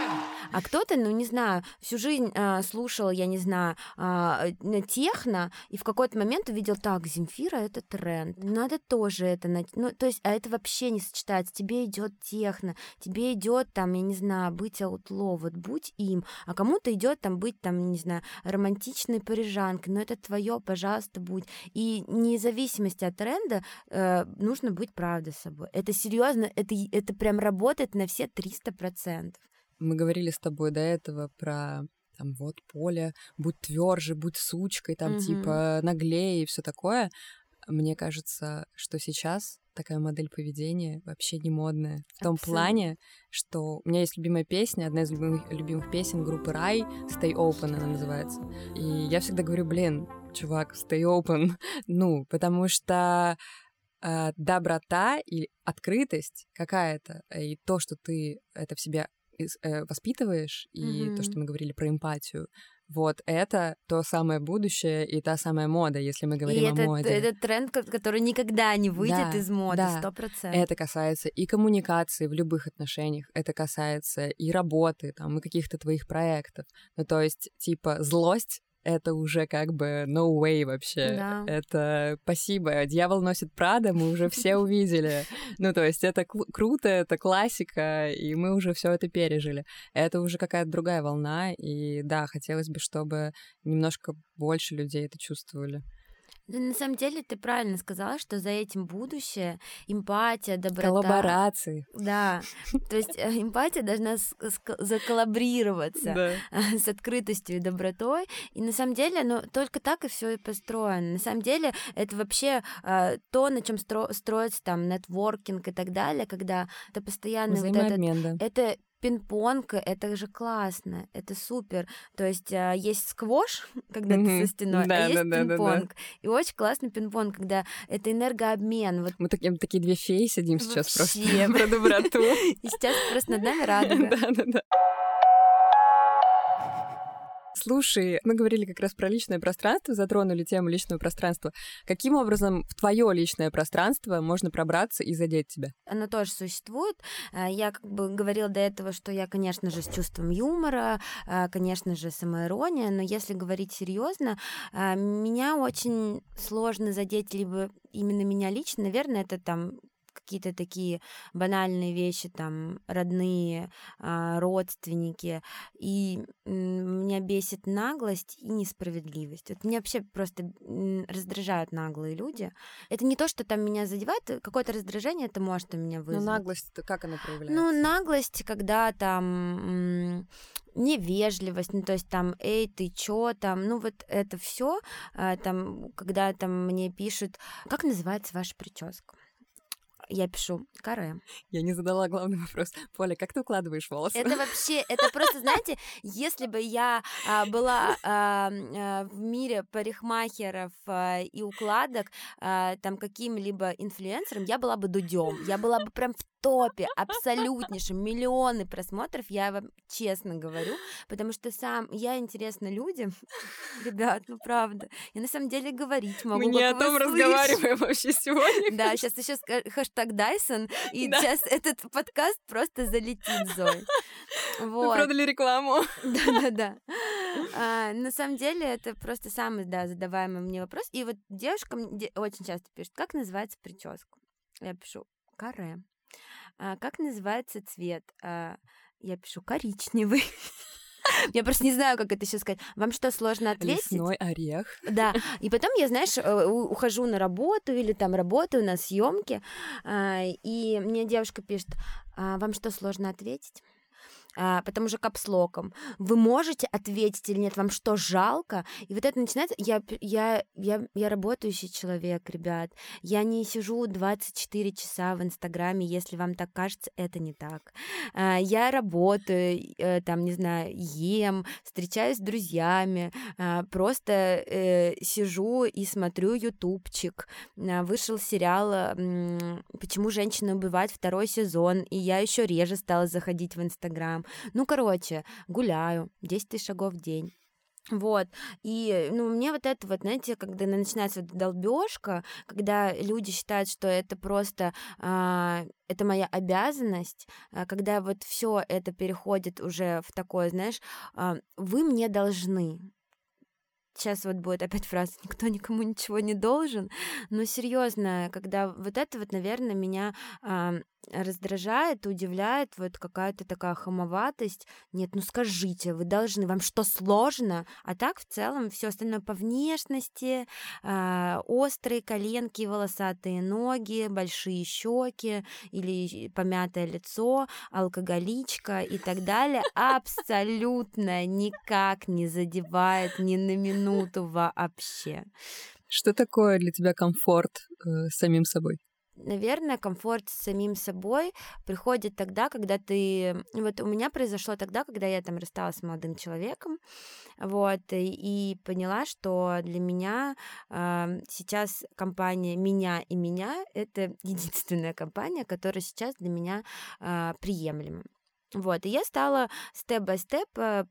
А кто-то, ну не знаю, всю жизнь а, слушал, я не знаю, э, техно, и в какой-то момент увидел, так, Земфира это тренд, надо тоже это, ну то есть, а это вообще не сочетается. Тебе идет техно, тебе идет там, я не знаю, быть аутло, вот будь им, а кому-то идет там быть там, не знаю, романтичной парижанкой, но это твое, пожалуйста, будь. И независимости от тренда э, нужно быть правдой собой. Это серьезно, это это прям работает на все 300%. Мы говорили с тобой до этого про там вот поле, будь тверже, будь сучкой, там Мгм. типа наглее и все такое. Мне кажется, что сейчас такая модель поведения вообще не модная. В том Абсолютно. плане, что у меня есть любимая песня, одна из любимых, любимых песен группы Рай, Stay Open она называется. И я всегда говорю, блин, чувак, stay open. [laughs] ну, потому что э, доброта и открытость какая-то, и то, что ты это в себе воспитываешь, и Мгм. то, что мы говорили про эмпатию, вот это то самое будущее и та самая мода, если мы говорим и о это, моде. это тренд, ко- который никогда не выйдет Да, из моды, да. сто процентов. Это касается и коммуникации в любых отношениях, это касается и работы, там, и каких-то твоих проектов. Ну, то есть, типа, злость это уже как бы no way вообще. Да. Это спасибо. Дьявол носит Прада, мы уже все [laughs] увидели. Ну, то есть это круто, это классика, и мы уже все это пережили. Это уже какая-то другая волна, и да, хотелось бы, чтобы немножко больше людей это чувствовали. Да, на самом деле ты правильно сказала, что за этим будущее, эмпатия, доброта. Коллаборации. Да, то есть э, эмпатия должна ск- заколлабрироваться Да. [laughs] с открытостью и добротой. И на самом деле, ну, только так и все и построено. На самом деле, это вообще э, то, на чем строится там нетворкинг и так далее, когда это постоянно вот этот да. Это пинг-понг, это же классно, это супер. То есть а, есть сквош, [laughs] когда ты Мгм. со стеной, Да, а есть да, да, да, да. пинг-понг. И очень классный пинг-понг, когда это энергообмен. Вот Мы такие, такие две феи сидим сейчас просто [laughs] про доброту. [laughs] и сейчас просто над нами радуга. Да, да, да. Слушай, мы говорили как раз про личное пространство, затронули тему личного пространства. Каким образом в твое личное пространство можно пробраться и задеть тебя? Оно тоже существует. А, Я как бы говорила до этого, что я, конечно же, с чувством юмора, а, конечно же, самоирония, но если говорить серьезно, а, меня очень сложно задеть либо именно меня лично, наверное, это там какие-то такие банальные вещи, там, родные, а, родственники. И меня бесит наглость и несправедливость. Вот меня вообще просто раздражают наглые люди. Это не то, что там меня задевает, э, какое-то раздражение это может у меня Ну, вызвать. наглость, как она проявляется? Ну, наглость, когда там невежливость, ну, то есть там, эй, ты чё там, ну, вот это все, там, когда там мне пишут, как называется ваша прическа? Я пишу, каре. Я не задала главный [laughs] вопрос. Поля, как ты укладываешь волосы? Это вообще, это просто, знаете, если бы я а, была а, а, в мире парикмахеров а, и укладок а, там каким-либо инфлюенсером, я была бы дудем, я была бы прям в топе, абсолютнейшем, миллионы просмотров, я вам честно говорю, потому что сам я интересна людям, [laughs] ребят, ну правда, я на самом деле говорить могу, Мы не о том разговариваем вообще сегодня. Да, сейчас еще хэштег Дайсон, и сейчас этот подкаст просто залетит, Зой. Вот. продали рекламу. [laughs] Да-да-да. А, На самом деле это просто самый, да, задаваемый мне вопрос. И вот девушка мне очень часто пишет, как называется прическа? Я пишу, каре. «А Как называется цвет? А, Я пишу, коричневый. [laughs] Я просто не знаю, как это еще сказать. Вам что, сложно ответить? Лесной орех. Да, [laughs] и потом я, знаешь, э, ухожу на работу или там работаю на съемке, и мне девушка пишет, «А вам что, сложно ответить? А, потому что капслоком. Вы можете ответить или нет? Вам что, жалко? И вот это начинается... Я, я, я, я работающий человек, ребят. Я не сижу 24 часа в Инстаграме, если вам так кажется, это не так. А, Я работаю, э, там, не знаю, ем, встречаюсь с друзьями, а, просто э, сижу и смотрю ютубчик. А, Вышел сериал «Почему женщины убивают» второй сезон, и я еще реже стала заходить в Инстаграм. Ну, короче, гуляю, 10 тысяч шагов в день. Вот. И, ну, мне вот это вот, знаете, когда начинается вот долбежка, когда люди считают, что это просто а, это моя обязанность, а, когда вот все это переходит уже в такое, знаешь, а, вы мне должны. Сейчас вот будет опять фраза «никто никому ничего не должен», но серьезно, когда вот это вот, наверное, меня а, раздражает, удивляет, вот какая-то такая хамоватость. Нет, ну скажите, вы должны, вам что, сложно? А так в целом все остальное по внешности, а, острые коленки, волосатые ноги, большие щеки или помятое лицо, алкоголичка и так далее абсолютно никак не задевает ни на минуту вообще. Что такое для тебя комфорт э, с самим собой? Наверное, комфорт с самим собой приходит тогда, когда ты... Вот у меня произошло тогда, когда я там рассталась с молодым человеком, вот, и, и поняла, что для меня э, сейчас компания «Меня и меня» — это [laughs] единственная компания, которая сейчас для меня э, приемлема. Вот, и я стала степ-бай-степ э,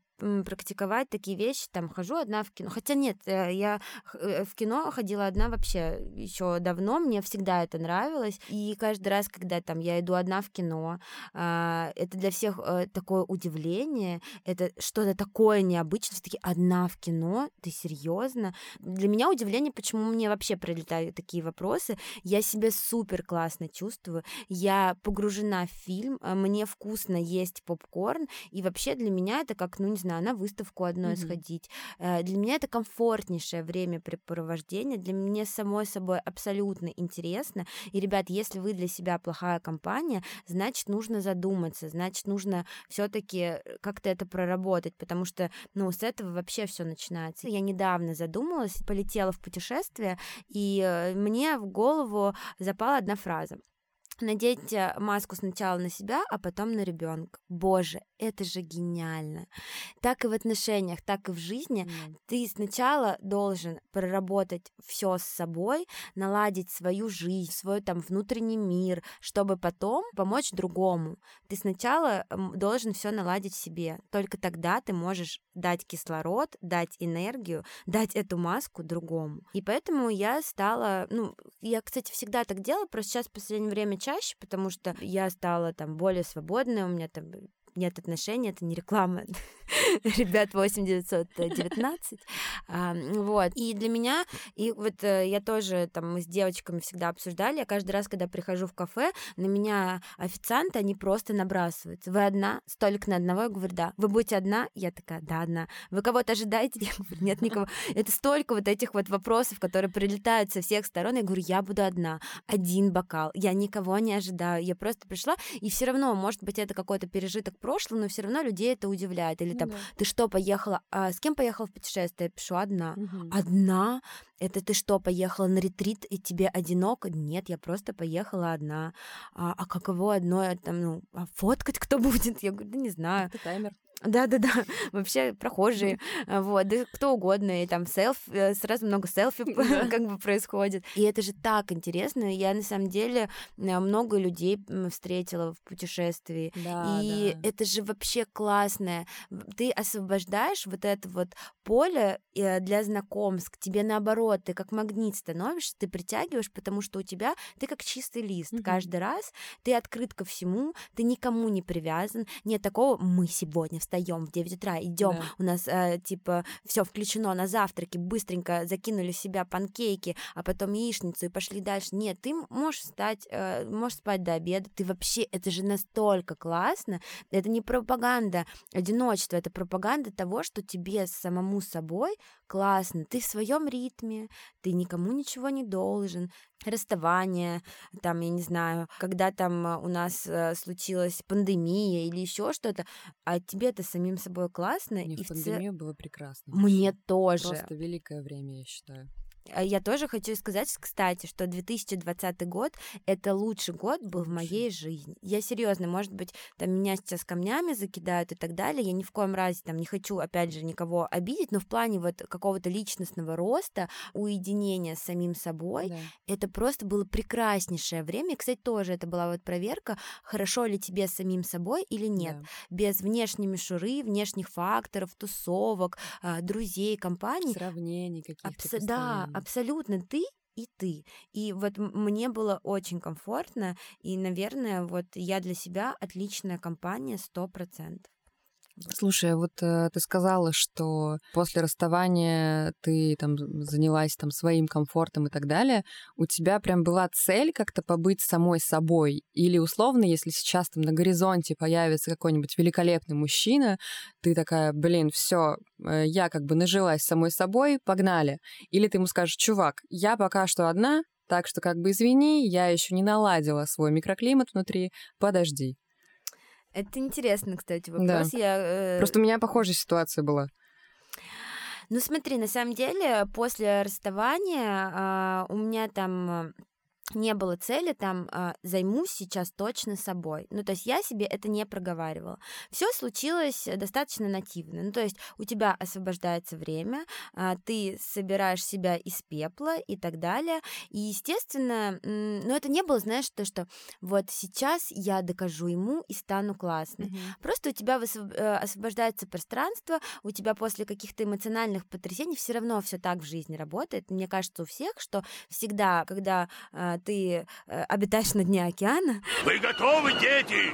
практиковать такие вещи, там, хожу одна в кино, хотя нет, э, я э, в кино ходила одна вообще еще давно, мне всегда это нравилось, и каждый раз, когда там я иду одна в кино, а, это для всех э, такое удивление, это что-то такое необычное, все таки одна в кино, ты серьезно? Для меня удивление, почему мне вообще прилетают такие вопросы, я себя супер классно чувствую, я погружена в фильм, мне вкусно есть попкорн, и вообще для меня это как, ну не знаю, на выставку одной Мгм. сходить. Э, Для меня это комфортнейшее времяпрепровождение, для меня самой собой абсолютно интересно. И, ребят, если вы для себя плохая компания, значит, нужно задуматься, значит, нужно все-таки как-то это проработать, потому что, ну, с этого вообще все начинается. Я недавно задумалась, полетела в путешествие, и э, мне в голову запала одна фраза. Надеть э, маску сначала на себя, а потом на ребенка. Боже, это же гениально. Так и в отношениях, так и в жизни. Мгм. Ты сначала должен проработать все с собой, наладить свою жизнь, свой там внутренний мир, чтобы потом помочь другому. Ты сначала должен все наладить себе. Только тогда ты можешь дать кислород, дать энергию, дать эту маску другому. И поэтому я стала, ну, я, кстати, всегда так делала, просто сейчас в последнее время чаще, потому что я стала там более свободной, у меня там нет отношений, это не реклама [laughs] ребят 8919. А, Вот. И для меня, и вот э, я тоже там мы с девочками всегда обсуждали, я каждый раз, когда прихожу в кафе, на меня официанты, они просто набрасываются. Вы одна? Столик на одного? Я говорю, да. Вы будете одна? Я такая, да, одна. Вы кого-то ожидаете? Я говорю, нет никого. Это столько вот этих вот вопросов, которые прилетают со всех сторон. Я говорю, я буду одна. Один бокал. Я никого не ожидаю. Я просто пришла, и все равно, может быть, это какой-то пережиток прошлого, но все равно людей это удивляет. Или Ну там, да. ты что, поехала? А с кем поехала в путешествие? Я пишу, одна. Мгм. Одна? Это ты что, поехала на ретрит, и тебе одиноко? Нет, я просто поехала одна. А, а каково одно, там, ну, а фоткать кто [laughs] будет? Я говорю, да не знаю. Это таймер. Да-да-да, [laughs] вообще прохожие, а, вот, да кто угодно, и там селф, э, сразу много селфи [laughs] как бы происходит. И это же так интересно, я на самом деле э, много людей встретила в путешествии, Да, и да. это же вообще классное. Ты освобождаешь вот это вот поле э, для знакомств. Тебе наоборот, ты как магнит становишься, ты притягиваешь, потому что у тебя ты как чистый лист. Каждый раз ты открыт ко всему, ты никому не привязан. Нет такого, мы сегодня встаем в 9 утра, идем, Да. у нас э, типа все включено на завтраки, быстренько закинули в себя панкейки, а потом яичницу и пошли дальше. Нет, ты можешь встать, э, можешь спать до обеда. Ты вообще, это же настолько классно. Это не пропаганда одиночества, это пропаганда того, что тебе самому собой классно. Ты в своем ритме, ты никому ничего не должен. Расставание, там, я не знаю, когда там э, у нас э, случилась пандемия или еще что-то, а тебе-то самим собой классно. Не, и в пандемию было прекрасно. Мне тоже. Просто великое время, я считаю. А Я тоже хочу сказать, кстати, что 2020 год это лучший год был в моей жизни. Я серьезно, может быть, там меня сейчас камнями закидают и так далее. Я ни в коем разе там не хочу, опять же, никого обидеть, но в плане вот какого-то личностного роста, уединения с самим собой, Да. это просто было прекраснейшее время. И, кстати, тоже это была вот проверка, хорошо ли тебе с самим собой или нет. Да. Без внешней мишуры, внешних факторов, тусовок, а, друзей, компаний. Сравнений каких-то. Абсо- да. Абсолютно ты и ты. И вот мне было очень комфортно, и, наверное, вот я для себя отличная компания сто процентов. Слушай, а вот э, ты сказала, что после расставания ты там занялась там своим комфортом и так далее. У тебя прям была цель как-то побыть самой собой? Или условно, если сейчас там на горизонте появится какой-нибудь великолепный мужчина, ты такая, блин, все, я как бы нажилась самой собой, погнали. Или ты ему скажешь, чувак, я пока что одна, так что как бы извини, я еще не наладила свой микроклимат внутри, подожди. Это интересно, кстати, вопрос. Я, э, Просто у меня похожая ситуация была. Ну смотри, на самом деле, после расставания а, у меня там а, не было цели, там, а, займусь сейчас точно собой. Ну, то есть я себе это не проговаривала. Все случилось достаточно нативно. Ну, то есть у тебя освобождается время, а, ты собираешь себя из пепла и так далее. И, естественно, ну, это не было, знаешь, то, что вот сейчас я докажу ему и стану классной. Просто у тебя э, освобождается пространство, у тебя после каких-то эмоциональных потрясений все равно все так в жизни работает. Мне кажется, у всех, что всегда, когда э, ты э, обитаешь на дне океана, Вы готовы, дети?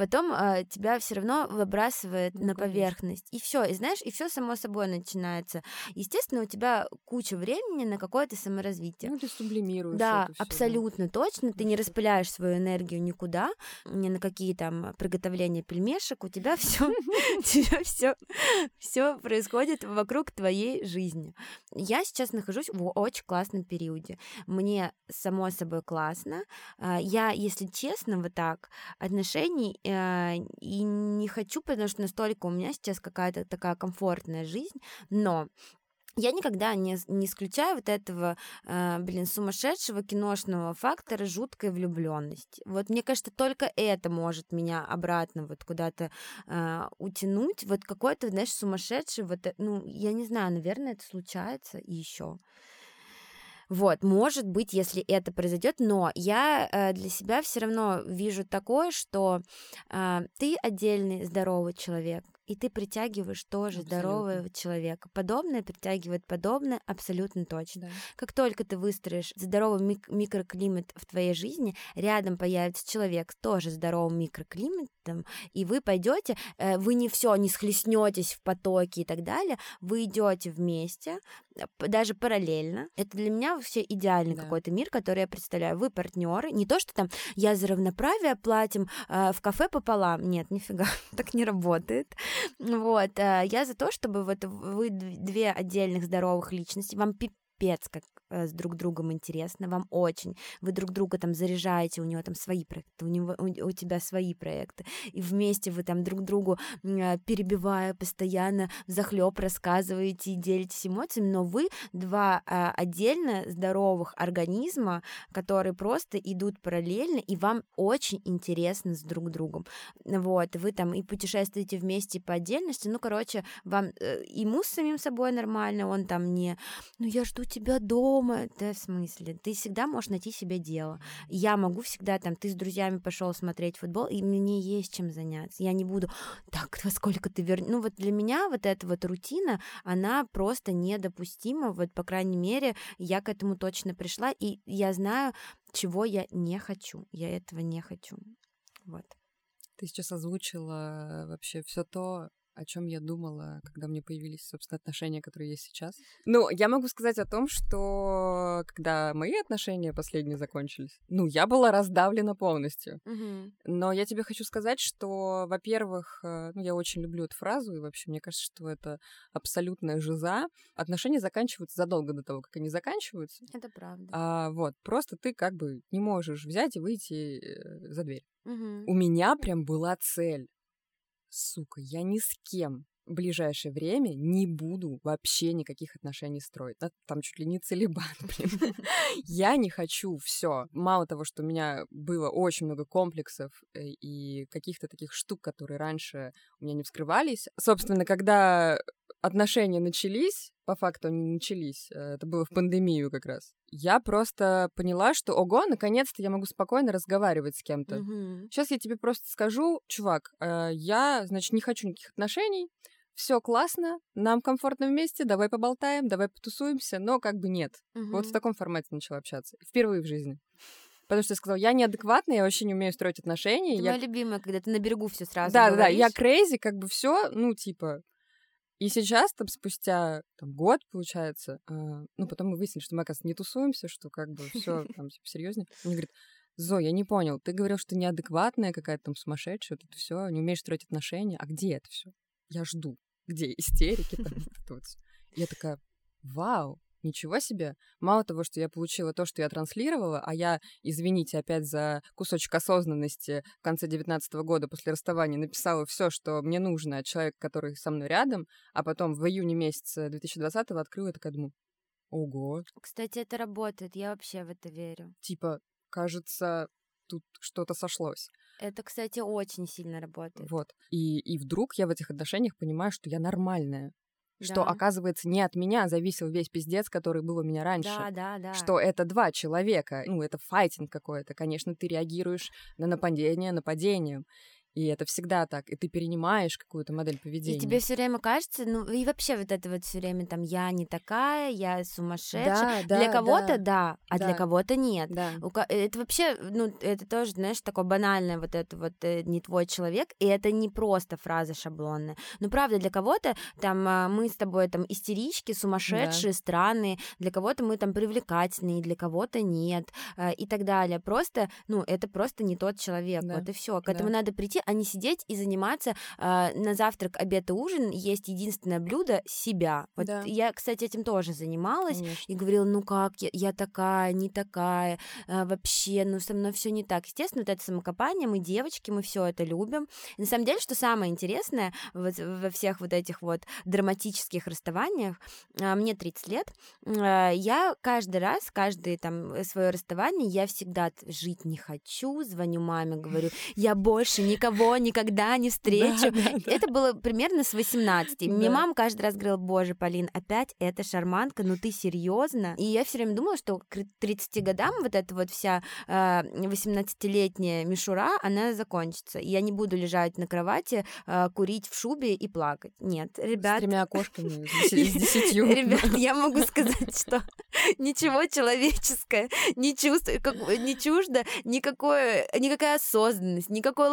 Потом э, тебя все равно выбрасывает Ну, на поверхность. И все, и знаешь, и все само собой начинается. Естественно, у тебя куча времени на какое-то саморазвитие. Ну, ты сублимируешь Да, это всё, абсолютно точно. Ты не распыляешь свою энергию никуда, ни на какие там приготовления пельмешек. У тебя все, [laughs] у тебя все, все происходит вокруг твоей жизни. Я сейчас нахожусь в очень классном периоде. Мне само собой классно. А, Я, если честно, вот так отношений и не хочу, потому что настолько у меня сейчас какая-то такая комфортная жизнь, но я никогда не, не исключаю вот этого, э, блин, сумасшедшего киношного фактора жуткой влюбленности. Вот мне кажется, только это может меня обратно вот куда-то э, утянуть. Вот какой-то, знаешь, сумасшедший, вот, э, ну, я не знаю, наверное, это случается и еще. Вот, может быть, если это произойдет, но я э, для себя все равно вижу такое, что э, ты отдельный здоровый человек, и ты притягиваешь тоже абсолютно. здорового человека. Подобное притягивает подобное абсолютно точно. Да. Как только ты выстроишь здоровый мик- микроклимат в твоей жизни, рядом появится человек тоже здоровым микроклиматом, и вы пойдете, э, вы не все, не схлестнетесь в потоке и так далее, вы идете вместе, даже параллельно. Это для меня вообще идеальный да. какой-то мир, который я представляю. Вы партнеры, не то, что там я за равноправие платим э, в кафе пополам. Нет, нифига, [laughs] так не работает. Вот, э, я за то, чтобы вот вы две отдельных здоровых личности, вам пипец как Э, с друг другом интересно, вам очень, вы друг друга там заряжаете, у него там свои проекты, у него у, у тебя свои проекты, и вместе вы там друг другу э, перебивая постоянно захлеб рассказываете и делитесь эмоциями, но вы два а, отдельно здоровых организма, которые просто идут параллельно, и вам очень интересно с друг другом. Вот, вы там и путешествуете вместе по отдельности, ну, короче, вам э, ему с самим собой нормально, он там не, ну, я жду тебя дома, дома, да, в смысле, ты всегда можешь найти себе дело. Я могу всегда, там, ты с друзьями пошел смотреть футбол, и мне есть чем заняться. Я не буду, так, во сколько ты вернешь. Ну, вот для меня вот эта вот рутина, она просто недопустима, вот, по крайней мере, я к этому точно пришла, и я знаю, чего я не хочу. Я этого не хочу. Вот. Ты сейчас озвучила вообще все то, о чем я думала, когда мне появились, собственно, отношения, которые есть сейчас. Ну, я могу сказать о том, что когда мои отношения последние закончились, ну, я была раздавлена полностью. Угу. Но я тебе хочу сказать, что, во-первых, э, ну, я очень люблю эту фразу, и вообще мне кажется, что это абсолютная жиза. Отношения заканчиваются задолго до того, как они заканчиваются. Это правда. А, вот, просто ты как бы не можешь взять и выйти э, за дверь. Угу. У меня прям была цель сука, я ни с кем в ближайшее время не буду вообще никаких отношений строить. Там чуть ли не целебат, [laughs] блин. Я не хочу все. Мало того, что у меня было очень много комплексов э, и каких-то таких штук, которые раньше у меня не вскрывались. Собственно, когда отношения начались, по факту они начались, э, это было в пандемию как раз, я просто поняла, что, ого, наконец-то я могу спокойно разговаривать с кем-то. Угу. Сейчас я тебе просто скажу, чувак, э, я, значит, не хочу никаких отношений, все классно, нам комфортно вместе, давай поболтаем, давай потусуемся, но как бы нет. Угу. Вот в таком формате начала общаться. Впервые в жизни. Потому что я сказала, я неадекватная, я вообще не умею строить отношения. Ты я... моя любимая, когда ты на берегу все сразу Да, говоришь. да, да, я крейзи, как бы все, ну, типа, и сейчас, там, спустя там, год, получается, э, ну, потом мы выяснили, что мы, оказывается, не тусуемся, что как бы все там типа, серьезнее. Он говорит, Зо, я не понял, ты говорил, что неадекватная какая-то там сумасшедшая, это все, не умеешь строить отношения, а где это все? Я жду. Где истерики там, вот вот. Я такая, вау, Ничего себе! Мало того, что я получила то, что я транслировала, а я, извините опять за кусочек осознанности, в конце девятнадцатого года после расставания написала все, что мне нужно от человека, который со мной рядом, а потом в июне месяце 2020-го открыла и такая думаю, ого. Кстати, это работает, я вообще в это верю. Типа, кажется, тут что-то сошлось. Это, кстати, очень сильно работает. Вот. И, и вдруг я в этих отношениях понимаю, что я нормальная что, оказывается, не от меня зависел весь пиздец, который был у меня раньше. Да, да, да. Что это два человека, ну, это файтинг какой-то. Конечно, ты реагируешь на нападение нападением. И это всегда так. И ты перенимаешь какую-то модель поведения. И тебе все время кажется, ну и вообще вот это вот все время там я не такая, я сумасшедшая. Да, для да, кого-то да. да, а Да. для кого-то нет. Да. Это вообще, ну, это тоже, знаешь, такое банальное вот это вот э, не твой человек, и это не просто фраза шаблонная. Ну, правда, для кого-то там а, мы с тобой там истерички, сумасшедшие, странные, для кого-то мы там привлекательные, для кого-то нет, а, и так далее. Просто, ну, это просто не тот человек, Да. вот и все. К Да. этому надо прийти, а не сидеть и заниматься э, на завтрак, обед и ужин есть единственное блюдо себя. Вот Да. я, кстати, этим тоже занималась Конечно. и говорила, ну как, я, я такая, не такая, а, вообще, ну со мной все не так. Естественно, вот это самокопание, мы девочки, мы все это любим. И на самом деле, что самое интересное вот во всех вот этих вот драматических расставаниях, а, мне 30 лет, а, я каждый раз, каждое там свое расставание, я всегда жить не хочу, звоню маме, говорю, я больше никого никогда не [laughs] встречу. Это было примерно с 18. И Мне мама каждый раз говорила, боже, Полин, опять эта шарманка, ну ты серьезно? И я все время думала, что к 30 годам вот эта вот вся э, 18-летняя мишура, она закончится. И я не буду лежать на кровати, э, курить в шубе и плакать. Нет, С ребят, тремя окошками, [laughs] с деся- с десятью. Ребят, [laughs] я могу сказать, что ничего человеческое не чувствую, не чуждо, никакое, никакая осознанность, никакой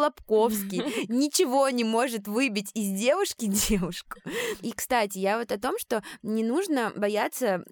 Лобковский, [laughs] ничего не может выбить из девушки девушку. И, кстати, я вот о том, что не нужно бояться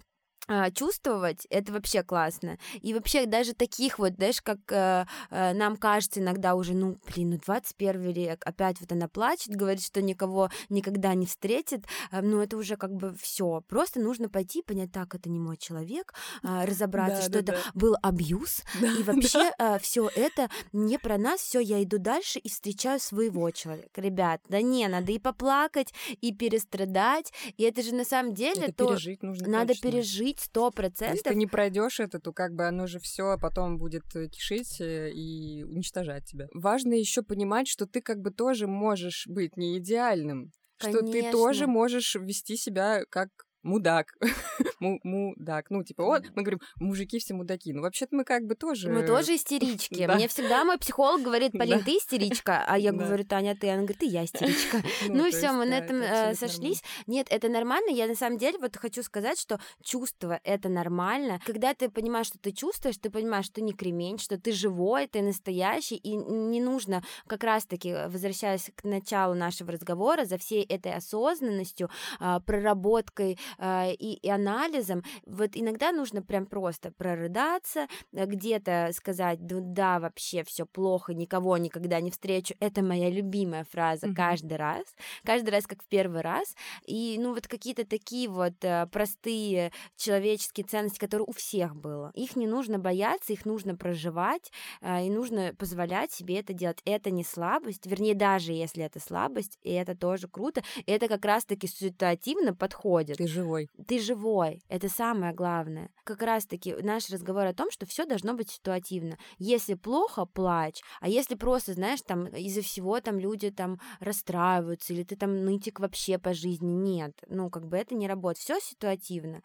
а, чувствовать, это вообще классно. И вообще даже таких вот, знаешь, как э, э, нам кажется иногда уже, ну, блин, ну 21 век, опять вот она плачет, говорит, что никого никогда не встретит, э, ну это уже как бы все. Просто нужно пойти, понять, так, это не мой человек, а, разобраться, Да, что да, это да. был абьюз, Да, и вообще все это не про нас, все, я иду дальше и встречаю своего человека. Ребят, да не, надо и поплакать, и перестрадать, и это же на самом деле Это то... пережить нужно Надо точно. пережить сто Если процентов. ты не пройдешь это, то как бы оно же все потом будет э, кишить э, и уничтожать тебя. Важно еще понимать, что ты как бы тоже можешь быть не идеальным. Что ты Конечно. тоже можешь вести себя как мудак. [laughs] Му- Мудак. Ну, типа, вот, мы говорим, мужики все мудаки. Ну, вообще-то мы как бы тоже... Мы тоже истерички. [laughs] Мне всегда мой психолог говорит, [laughs] Полин, ты истеричка, а я говорю, Таня, ты. Она говорит, ты я истеричка. Ну то все, мы на этом это э, сошлись. Нет, это нормально. Я на самом деле вот хочу сказать, что чувство это нормально. Когда ты понимаешь, что ты чувствуешь, ты понимаешь, что не кремень, что ты живой, ты настоящий, и не нужно, как раз-таки, возвращаясь к началу нашего разговора, за всей этой осознанностью, а, проработкой и, и анализом, вот иногда нужно прям просто прорыдаться, э, где-то сказать, да, да вообще все плохо, никого никогда не встречу. Это моя любимая фраза Мгм. каждый раз, каждый раз как в первый раз. И ну вот какие-то такие вот э, простые человеческие ценности, которые у всех было. Их не нужно бояться, их нужно проживать, э, и нужно позволять себе это делать. Это не слабость, вернее, даже если это слабость, и это тоже круто, это как раз-таки ситуативно подходит. Ты живой. Ты живой, это самое главное. Как раз-таки наш разговор о том, что все должно быть ситуативно. Если плохо, плачь, а если просто, знаешь, там из-за всего там люди там расстраиваются, или ты там нытик вообще по жизни, нет. Ну, как бы это не работает. Все ситуативно.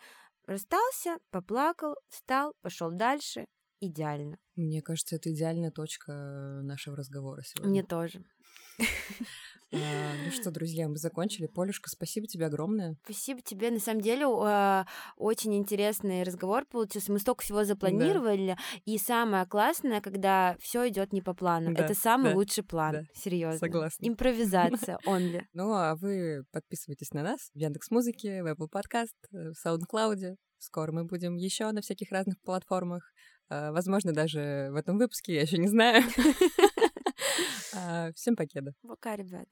Расстался, поплакал, встал, пошел дальше. Идеально. Мне кажется, это идеальная точка э, нашего разговора сегодня. Мне тоже. А, ну что, друзья, мы закончили. Полюшка, спасибо тебе огромное. Спасибо тебе. На самом деле э, очень интересный разговор получился. Мы столько всего запланировали. И самое классное, когда все идет не по плану. Да, Это самый да, лучший план. Серьезно. согласна. Импровизация [laughs] only. Ну, а вы подписывайтесь на нас в Яндекс Музыке, в Apple Podcast, в SoundCloud. Скоро мы будем еще на всяких разных платформах. А, Возможно, даже в этом выпуске, я еще не знаю. [laughs] А, Всем покеда. Пока, ребят.